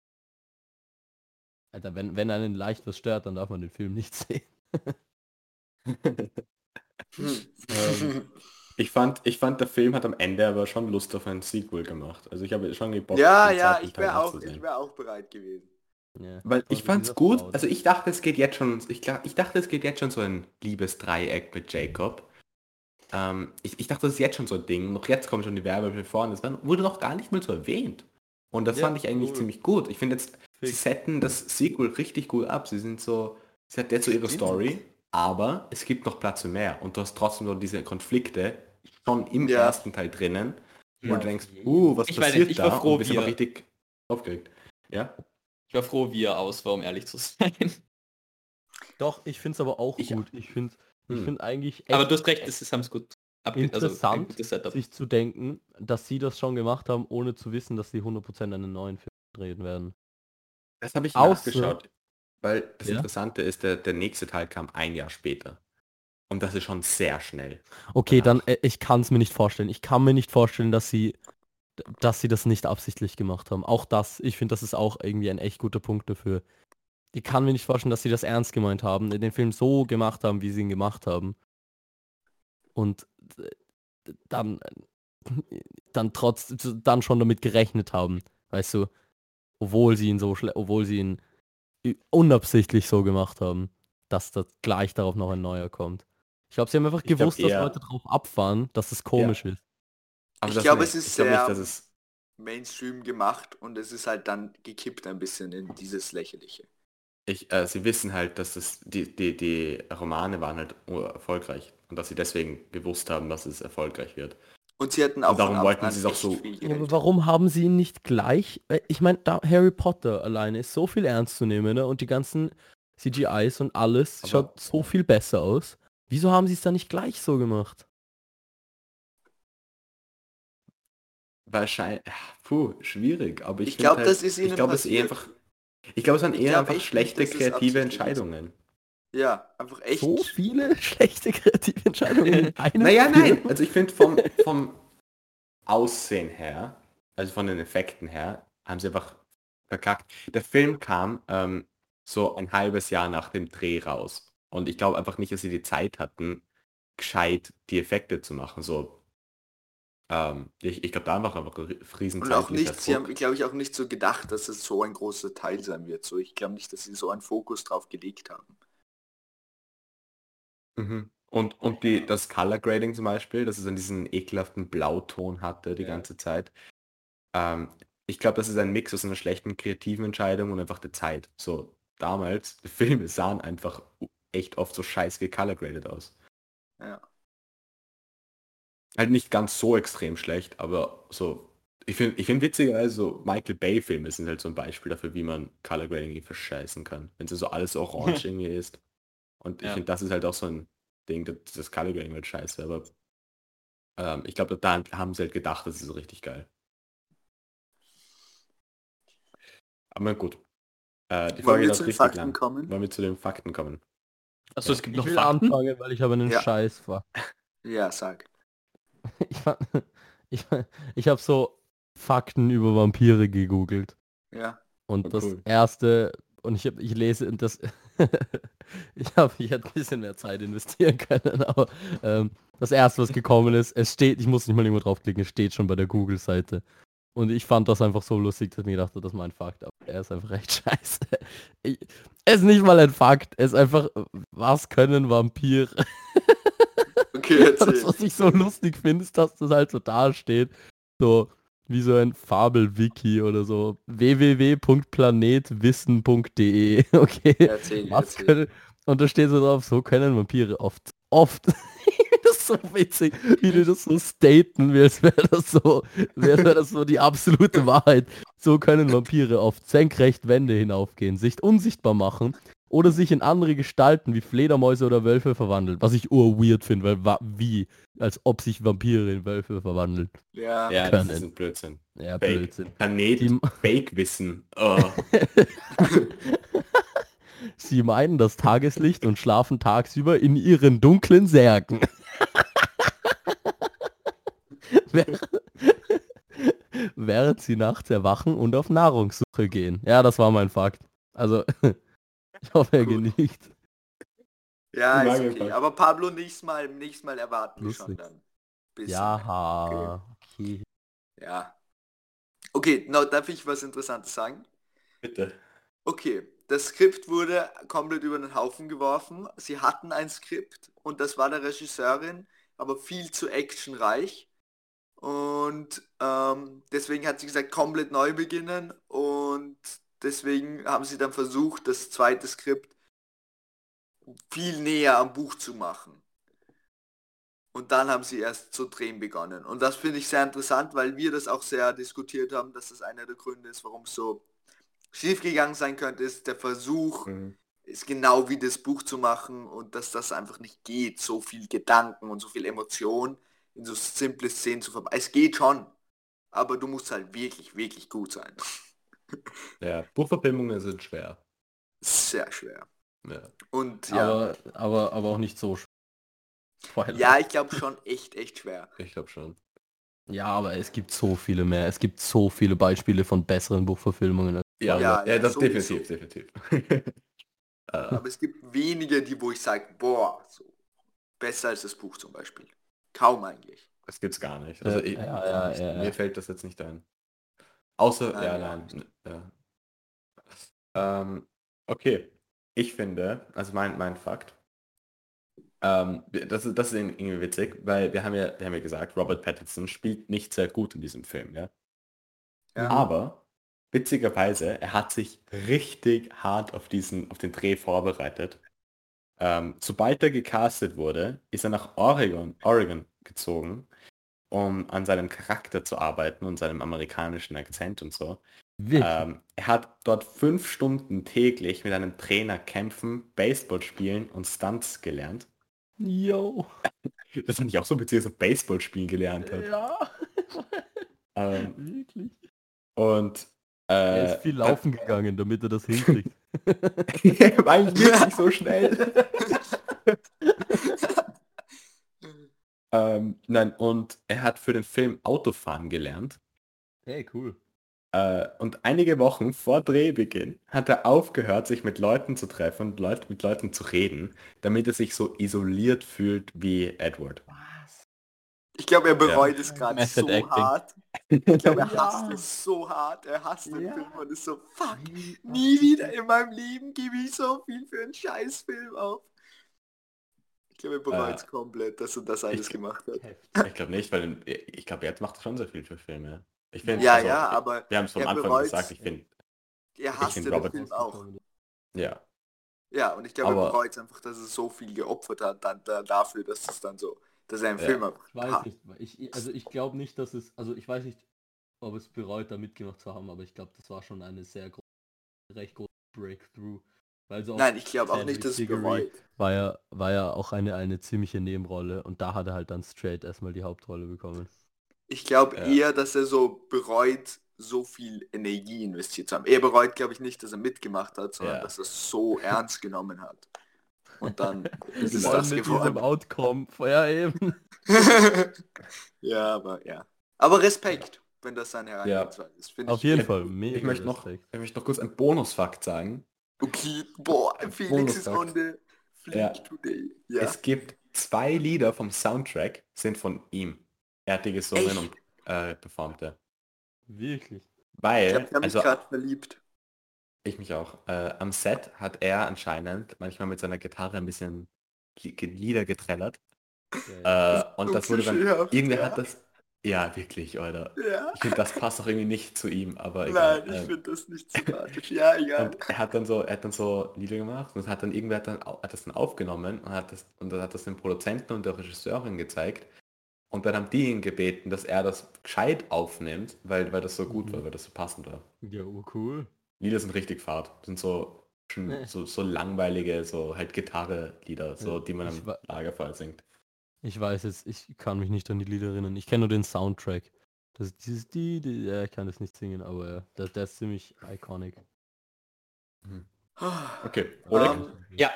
Alter, wenn, wenn einen leicht was stört, dann darf man den Film nicht sehen. Ähm, ich fand, ich fand, der Film hat am Ende aber schon Lust auf ein Sequel gemacht. Also ich habe schon Bock, ja, ja, ich wäre auch, ich wär auch bereit gewesen. Ja. Weil ich fand's gut, also ich dachte, es geht jetzt schon, ich, ich dachte, es geht jetzt schon so ein Liebesdreieck mit Jacob. Ähm, ich, ich dachte, das ist jetzt schon so ein Ding. Noch jetzt kommen schon die Werbebildchen vor und das war- wurde noch gar nicht mehr so erwähnt. Und das Ja, fand ich eigentlich cool. ziemlich gut. Ich finde jetzt, sie Fix. setten das Sequel richtig gut ab. Sie sind so, sie hat jetzt so ihre. Story, aber es gibt noch Platz für mehr. Und du hast trotzdem so diese Konflikte schon im Ja. ersten Teil drinnen. Wo Ja. du denkst, uh, was Ich weiß passiert nicht, ich war da? froh, und bist wie aber er- richtig aufgeregt. Ja? Ich war froh, wie er aus war, um ehrlich zu sein. Doch, ich find's aber auch Ich- gut. Ich find, ich Hm. find eigentlich Aber du hast recht, das ist, haben's gut also Interessant, Setup. sich zu denken, dass sie das schon gemacht haben, ohne zu wissen, dass sie 100% einen neuen Film drehen werden. Das habe ich Außer- nachgeschaut. Weil das Ja? Interessante ist, der, der nächste Teil kam ein Jahr später. Und das ist schon sehr schnell. Okay, Ja. dann, äh, ich kann es mir nicht vorstellen. Ich kann mir nicht vorstellen, dass sie, dass sie das nicht absichtlich gemacht haben. Auch das, ich finde, das ist auch irgendwie ein echt guter Punkt dafür. Ich kann mir nicht vorstellen, dass sie das ernst gemeint haben, den Film so gemacht haben, wie sie ihn gemacht haben. Und äh, dann, äh, dann trotz, dann schon damit gerechnet haben, weißt du, obwohl sie ihn so obwohl sie ihn unabsichtlich so gemacht haben, dass da gleich darauf noch ein neuer kommt. Ich glaube, sie haben einfach Ich glaub gewusst, dass eher- Leute drauf abfahren, dass es komisch ist. Aber Ich das glaube, es ist ich sehr- nicht, dass es Mainstream gemacht und es ist halt dann gekippt ein bisschen in dieses Lächerliche. Ich, äh, sie wissen halt, dass das, die, die, die Romane waren halt erfolgreich und dass sie deswegen gewusst haben, dass es erfolgreich wird. Und sie hätten auch darum von wollten sie es auch so- Ja, aber warum haben sie ihn nicht gleich? äh, Ich meine, Harry Potter alleine ist so viel ernst zu nehmen ne? und die ganzen CGIs und alles Aber- schaut so viel besser aus. Wieso haben sie es dann nicht gleich so gemacht? Wahrscheinlich, puh, schwierig, aber ich, Ich find glaub, halt, das ist ihnen Ich glaube, es ist eh einfach, ich glaube, es waren Ich eher einfach schlechte kreative. Entscheidungen. Ja, einfach echt. So viele schlechte kreative Entscheidungen Naja, nein, also ich finde vom, vom Aussehen her, also von den Effekten her, haben sie einfach verkackt. Der Film kam ähm, so ein halbes Jahr nach dem Dreh raus. Und ich glaube einfach nicht, dass sie die Zeit hatten, gescheit die Effekte zu machen. So, ähm, ich, ich glaube, da einfach einfach ein riesen Und auch nicht, sie haben, glaube ich, auch nicht so gedacht, dass es so ein großer Teil sein wird. So, ich glaube nicht, dass sie so einen Fokus drauf gelegt haben. Mhm. Und, und die, das Color Grading zum Beispiel, dass es dann diesen ekelhaften Blauton hatte die Ja. ganze Zeit. Ähm, ich glaube, das ist ein Mix aus einer schlechten kreativen Entscheidung und einfach der Zeit. So, damals, die Filme sahen einfach echt oft so scheiß gecolor graded aus. Ja. Halt nicht ganz so extrem schlecht, aber so, ich finde ich find witzigerweise so Michael Bay Filme sind halt so ein Beispiel dafür, wie man Color Grading irgendwie verscheißen kann. Wenn so alles orange irgendwie ist. Und ich Ja. finde, das ist halt auch so ein Ding, das, das Color Grading wird scheiße, aber ähm, ich glaube, da haben sie halt gedacht, das ist so richtig geil. Aber gut. Äh, die Wollen Folge wir zu den richtig Fakten lang. kommen? Wollen wir zu den Fakten kommen? Achso, es gibt Ich noch Fakten. anfangen, weil ich habe einen Ja. Scheiß vor. Ja, sag. Ich, fa- ich, ich habe so Fakten über Vampire gegoogelt. Ja. Und Oh, das cool. erste, und ich, hab, ich lese und das, ich habe, ich hätte ein bisschen mehr Zeit investieren können, aber ähm, das erste, was gekommen ist, es steht, ich muss nicht mal irgendwo draufklicken, es steht schon bei der Google-Seite. Und ich fand das einfach so lustig, dass ich mir dachte, das ist mein Fakt, aber er ist einfach recht scheiße. Ich, es ist nicht mal ein Fakt, es ist einfach, was können Vampire? Okay, Das, was ich so lustig finde, ist, dass das halt so dasteht. So wie so ein Fabel-Wiki oder so. www.planetwissen.de. Okay. Erzähl, Was erzähl. können, und da steht so drauf, so können Vampire oft. Oft. das ist so witzig, wie die das so staten, wie als wäre das so, wäre das so die absolute Wahrheit. So können Vampire oft senkrecht Wände hinaufgehen, sich unsichtbar machen oder sich in andere Gestalten wie Fledermäuse oder Wölfe verwandeln. Was ich urweird finde, weil wa wie? Als ob sich Vampire in Wölfe verwandeln. Ja. Ja, das können. ist ein Blödsinn. Ja, Fake. Blödsinn. Planet Die- Fake-Wissen. Oh. Sie meinen das Tageslicht und schlafen tagsüber in ihren dunklen Särgen. Während- Während sie nachts erwachen und auf Nahrungssuche gehen. Ja, das war mein Fakt. Also, ich hoffe, er Gut. genügt. Ja, ist okay. Aber Pablo, nächstes Mal, nächstes Mal erwarten wir schon dann. Bisschen. Ja, okay. Ja. Okay, now, darf ich was Interessantes sagen? Bitte. Okay, das Skript wurde komplett über den Haufen geworfen. Sie hatten ein Skript und das war der Regisseurin, aber viel zu actionreich. Und ähm, deswegen hat sie gesagt, komplett neu beginnen und deswegen haben sie dann versucht, das zweite Skript viel näher am Buch zu machen. Und dann haben sie erst zu drehen begonnen. Und das finde ich sehr interessant, weil wir das auch sehr diskutiert haben, dass das einer der Gründe ist, warum es so schief gegangen sein könnte, ist der Versuch, Mhm. ist genau wie das Buch zu machen und dass das einfach nicht geht, so viel Gedanken und so viel Emotion in so simple Szenen zu verpacken. Es geht schon, aber du musst halt wirklich, wirklich gut sein. Ja, Buchverfilmungen sind schwer. Sehr schwer. Ja. Und ja, Aber, aber, aber auch nicht so schwer. Ja ich glaube schon echt, echt schwer. Ich glaube schon. Ja, aber es gibt so viele mehr. Es gibt so viele Beispiele von besseren Buchverfilmungen. als Ja, Ja, ja, ja, das sowieso. definitiv, definitiv. äh, Aber es gibt wenige, die wo ich sage, boah, so, besser als das Buch zum Beispiel. Kaum eigentlich. das gibt's gar nicht. Also Äh, ich, ja, ja, ja, mir ja. fällt das jetzt nicht ein. Außer, Nein, ja, ja. nein. Ja. Ähm, okay. Ich finde, also mein, mein Fakt, ähm, das, ist, das ist irgendwie witzig, weil wir haben ja, wir haben ja gesagt, Robert Pattinson spielt nicht sehr gut in diesem Film, ja. Ja. Aber witzigerweise, er hat sich richtig hart auf diesen, auf den Dreh vorbereitet. Ähm, sobald er gecastet wurde, ist er nach Oregon, Oregon gezogen, um an seinem Charakter zu arbeiten und seinem amerikanischen Akzent und so. Ähm, er hat dort fünf Stunden täglich mit einem Trainer kämpfen, Baseball spielen und Stunts gelernt. Yo. Das fand ich auch so er Baseball spielen gelernt hat. Ja. Ähm, Wirklich. und Er äh, ist viel laufen gegangen, damit er das hinkriegt. weil ich wirklich so schnell. ähm, nein, und er hat für den Film Autofahren gelernt. Hey, cool. Äh, und einige Wochen vor Drehbeginn hat er aufgehört, sich mit Leuten zu treffen und Leut mit Leuten zu reden, damit er sich so isoliert fühlt wie Edward. Ich glaube, er bereut es gerade so Acting. hart. Ich glaube, er Ja. hasst es so hart. Er hasst den Ja. Film und ist so, fuck, nie wieder in meinem Leben gebe ich so viel für einen Scheißfilm auf. Ich glaube, er bereut es Äh, komplett, dass er das alles ich- gemacht hat. Ich glaube nicht, weil ich glaube, jetzt macht er schon sehr viel für Filme. Ich finde, Ja, also, ja, aber wir haben es vom Anfang gesagt, ich finde, er Ich hasste find den Robert- Film auch. ja. Ja, und ich glaube, er bereut einfach, dass er so viel geopfert hat dann, da, dafür, dass es dann so, dass er einen Ja. Film einfach Ich weiß hat. nicht. ich- also ich glaube nicht, dass es, also ich weiß nicht, ob es bereut, da mitgemacht zu haben, aber ich glaube, das war schon eine sehr große, recht große Breakthrough. Weil so Nein, ich glaube auch nicht, dass es bereut. war ja, war ja auch eine, eine ziemliche Nebenrolle und da hat er halt dann straight erstmal die Hauptrolle bekommen. Ich glaube Ja. eher, dass er so bereut, so viel Energie investiert zu haben. Er bereut, glaube ich, nicht, dass er mitgemacht hat, sondern Ja. dass er es so ernst genommen hat. Und dann ist es das mit diesem geworden. Outcome. Ja, eben. ja, aber ja. Aber Respekt, wenn das seine Herangehensweise ist. Finde Auf ich jeden Fall. Mega Ich möchte noch, ich möchte noch kurz einen Bonusfakt sagen. Okay, boah, Felix ist on the fleek Ja. today. Ja. Es gibt zwei Lieder vom Soundtrack, sind von ihm. Er hat die gesungen Echt? und äh, performte. Wirklich. ich Weil, ich habe mich also gerade verliebt. ich mich auch, äh, am Set hat er anscheinend manchmal mit seiner Gitarre ein bisschen Lieder getrellert. Geil. Äh, und so das wurde dann, irgendwer ja. hat das, ja wirklich, oder? Ja. Ich finde, das passt auch irgendwie nicht zu ihm, aber egal. Nein, ich ähm, finde das nicht sympathisch. Ja, egal. Und er hat dann so, er hat dann so Lieder gemacht und hat dann irgendwer hat dann hat das dann aufgenommen und hat das und dann hat das dem Produzenten und der Regisseurin gezeigt. Und dann haben die ihn gebeten, dass er das gescheit aufnimmt, weil, weil das so gut Mhm. war, weil das so passend war. Ja, oh, cool. Lieder sind richtig fad. Sind so schon Nee. so, so langweilige, so halt Gitarre-Lieder, so die man ich am Lagerfeuer singt. Ich weiß jetzt, ich kann mich nicht an die Lieder erinnern. Ich kenne nur den Soundtrack. Das ist dieses die, die, ja, ich kann das nicht singen, aber ja, der, der ist ziemlich iconic. Mhm. Okay, Oleg? Ähm, Ja.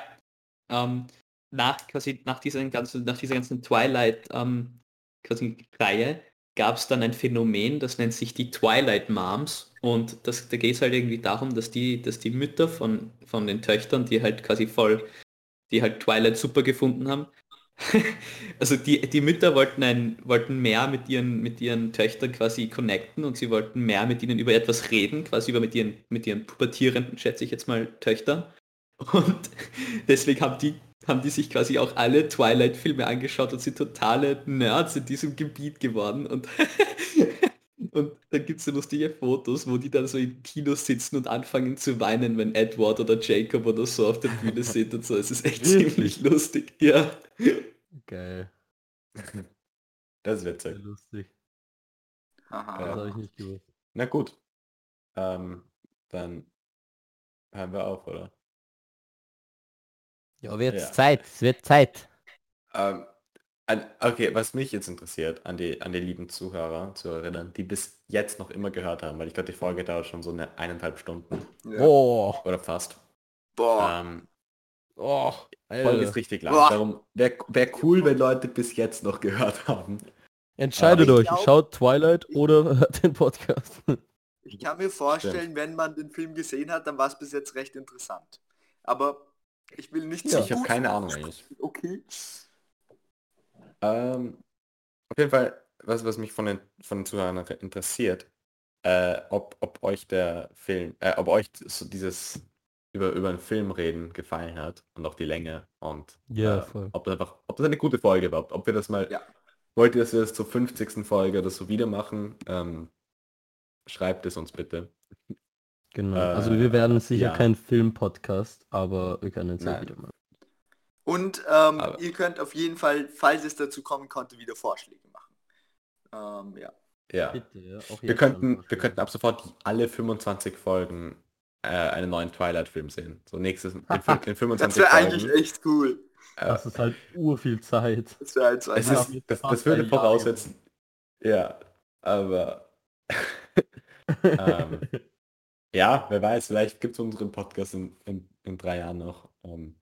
Ähm, nach quasi nach dieser ganzen, nach dieser ganzen Twilight ähm, quasi Reihe gab es dann ein Phänomen, das nennt sich die Twilight Moms und das, da geht es halt irgendwie darum, dass die, dass die Mütter von, von den Töchtern, die halt quasi voll, die halt Twilight super gefunden haben, also die, die Mütter wollten ein, wollten mehr mit ihren, mit ihren Töchtern quasi connecten und sie wollten mehr mit ihnen über etwas reden, quasi über mit ihren, mit ihren pubertierenden, schätze ich jetzt mal, Töchtern. Und deswegen haben die, haben die sich quasi auch alle Twilight-Filme angeschaut und sind totale Nerds in diesem Gebiet geworden. Und, und dann gibt es so lustige Fotos, wo die dann so im Kino sitzen und anfangen zu weinen, wenn Edward oder Jacob oder so auf der Bühne sind und so. Es ist echt Wirklich? ziemlich lustig. Ja. Geil. Das ist Sehr witzig. lustig. Haha. Das habe ich nicht gewusst. Na gut. Ähm, dann hören wir auf, oder? Ja, wird Ja. Zeit. Es wird Zeit. Ähm, an, okay, was mich jetzt interessiert, an die, an die lieben Zuhörer, Zuhörerinnen, die bis jetzt noch immer gehört haben, weil ich glaube, die Folge dauert schon so eine eineinhalb Stunden Ja. Boah. oder fast. Boah. Ähm, Oh. die Folge ist richtig lang. Boah. Darum wäre wär cool, wenn Leute bis jetzt noch gehört haben. Entscheidet ich euch. glaub- Schaut Twilight oder hört den Podcast. Ich kann mir vorstellen, wenn man den Film gesehen hat, dann war es bis jetzt recht interessant. Aber ich will nicht Ja. zu Ich habe keine. Ahnung eigentlich. Okay. Ähm, auf jeden Fall, was, was mich von den, von den Zuhörern interessiert, äh, ob, ob euch der Film, äh, ob euch so dieses über, über einen Film reden gefallen hat und auch die Länge und Ja, äh, voll. ob das einfach, ob das eine gute Folge war, ob wir das mal, Ja. wollt ihr, dass wir das zur 50. Folge oder so wieder machen? Ähm, schreibt es uns bitte. Genau. Äh, also wir werden sicher ja. kein Film-Podcast, aber wir können es ja wieder machen. Und ähm, Aber- ihr könnt auf jeden Fall, falls es dazu kommen konnte, wieder Vorschläge machen. Ähm, ja. Ja. Bitte, ja. Auch Wir könnten, wir könnten ab sofort alle 25 Folgen äh, einen neuen Twilight-Film sehen. So nächstes in, in 25 Das wäre eigentlich echt cool. äh, Das ist halt urviel Zeit. Das wäre halt so ist, das, das würde voraussetzen. Ja, aber ähm, ja, wer weiß, vielleicht gibt es unseren Podcast in, in, in drei Jahren noch. Ähm,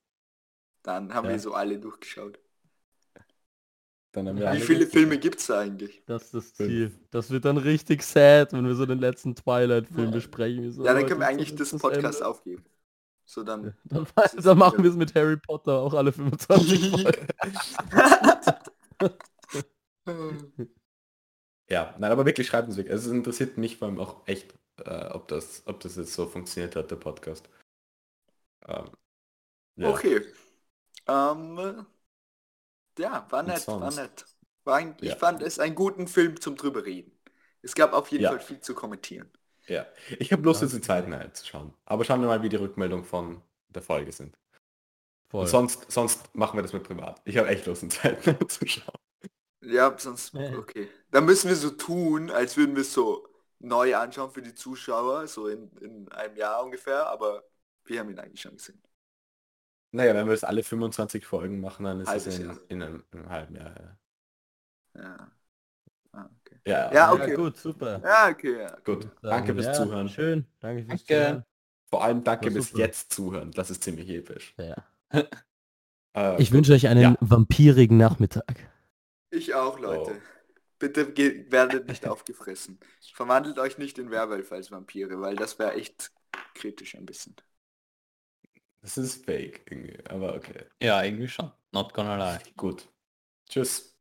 Dann haben Ja. wir so alle durchgeschaut. dann haben wir Ja, Wie viele. Filme gibt es da eigentlich? Das ist das. Ziel. Das wird dann richtig sad, wenn wir so den letzten Twilight-Film Ja. besprechen. So, Ja, dann können wir eigentlich das Podcast Ende. aufgeben. So dann. Dann, Das ist dann machen wir es mit Harry Potter auch alle 25 Folgen. Ja, nein, aber wirklich schreibt uns wirklich. Also Es interessiert mich vor allem auch echt, äh, ob, das, ob das jetzt so funktioniert hat, der Podcast. Ähm, ja. Okay. Ähm, ja, war nett, war nett. War ein, Ich Ja. fand es einen guten Film zum drüber reden. Es gab auf jeden Ja. Fall viel zu kommentieren. Ja. Ich habe Lust, jetzt den zweiten Teil zu schauen. Aber schauen wir mal, wie die Rückmeldung von der Folge sind. Voll. Und sonst, sonst machen wir das mit privat. Ich habe echt Lust, zweiten Teil zu schauen. Ja, sonst, okay. Dann müssen wir so tun, als würden wir es so neu anschauen für die Zuschauer, so in, in einem Jahr ungefähr, aber wir haben ihn eigentlich schon gesehen. Naja, wenn wir das alle 25 Folgen machen, dann ist Halbes das in, in, einem, in einem halben Jahr. Ja, Ja. Ah, okay. ja, Ja, okay. Ja, gut, super. Ja, okay, ja. gut. Danke fürs ja, Zuhören. Schön. Danke fürs Danke. Zuhören. Vor allem danke bis jetzt zuhören. Das ist ziemlich episch. Ja. Äh, Ich wünsche euch einen Ja. vampirigen Nachmittag. Ich auch, Leute. Oh. Bitte werdet nicht aufgefressen. Verwandelt euch nicht in Werwölfe als Vampire, weil das wäre echt kritisch ein bisschen. Das ist fake irgendwie, aber okay. Ja, irgendwie schon. Not gonna lie. Gut. Tschüss.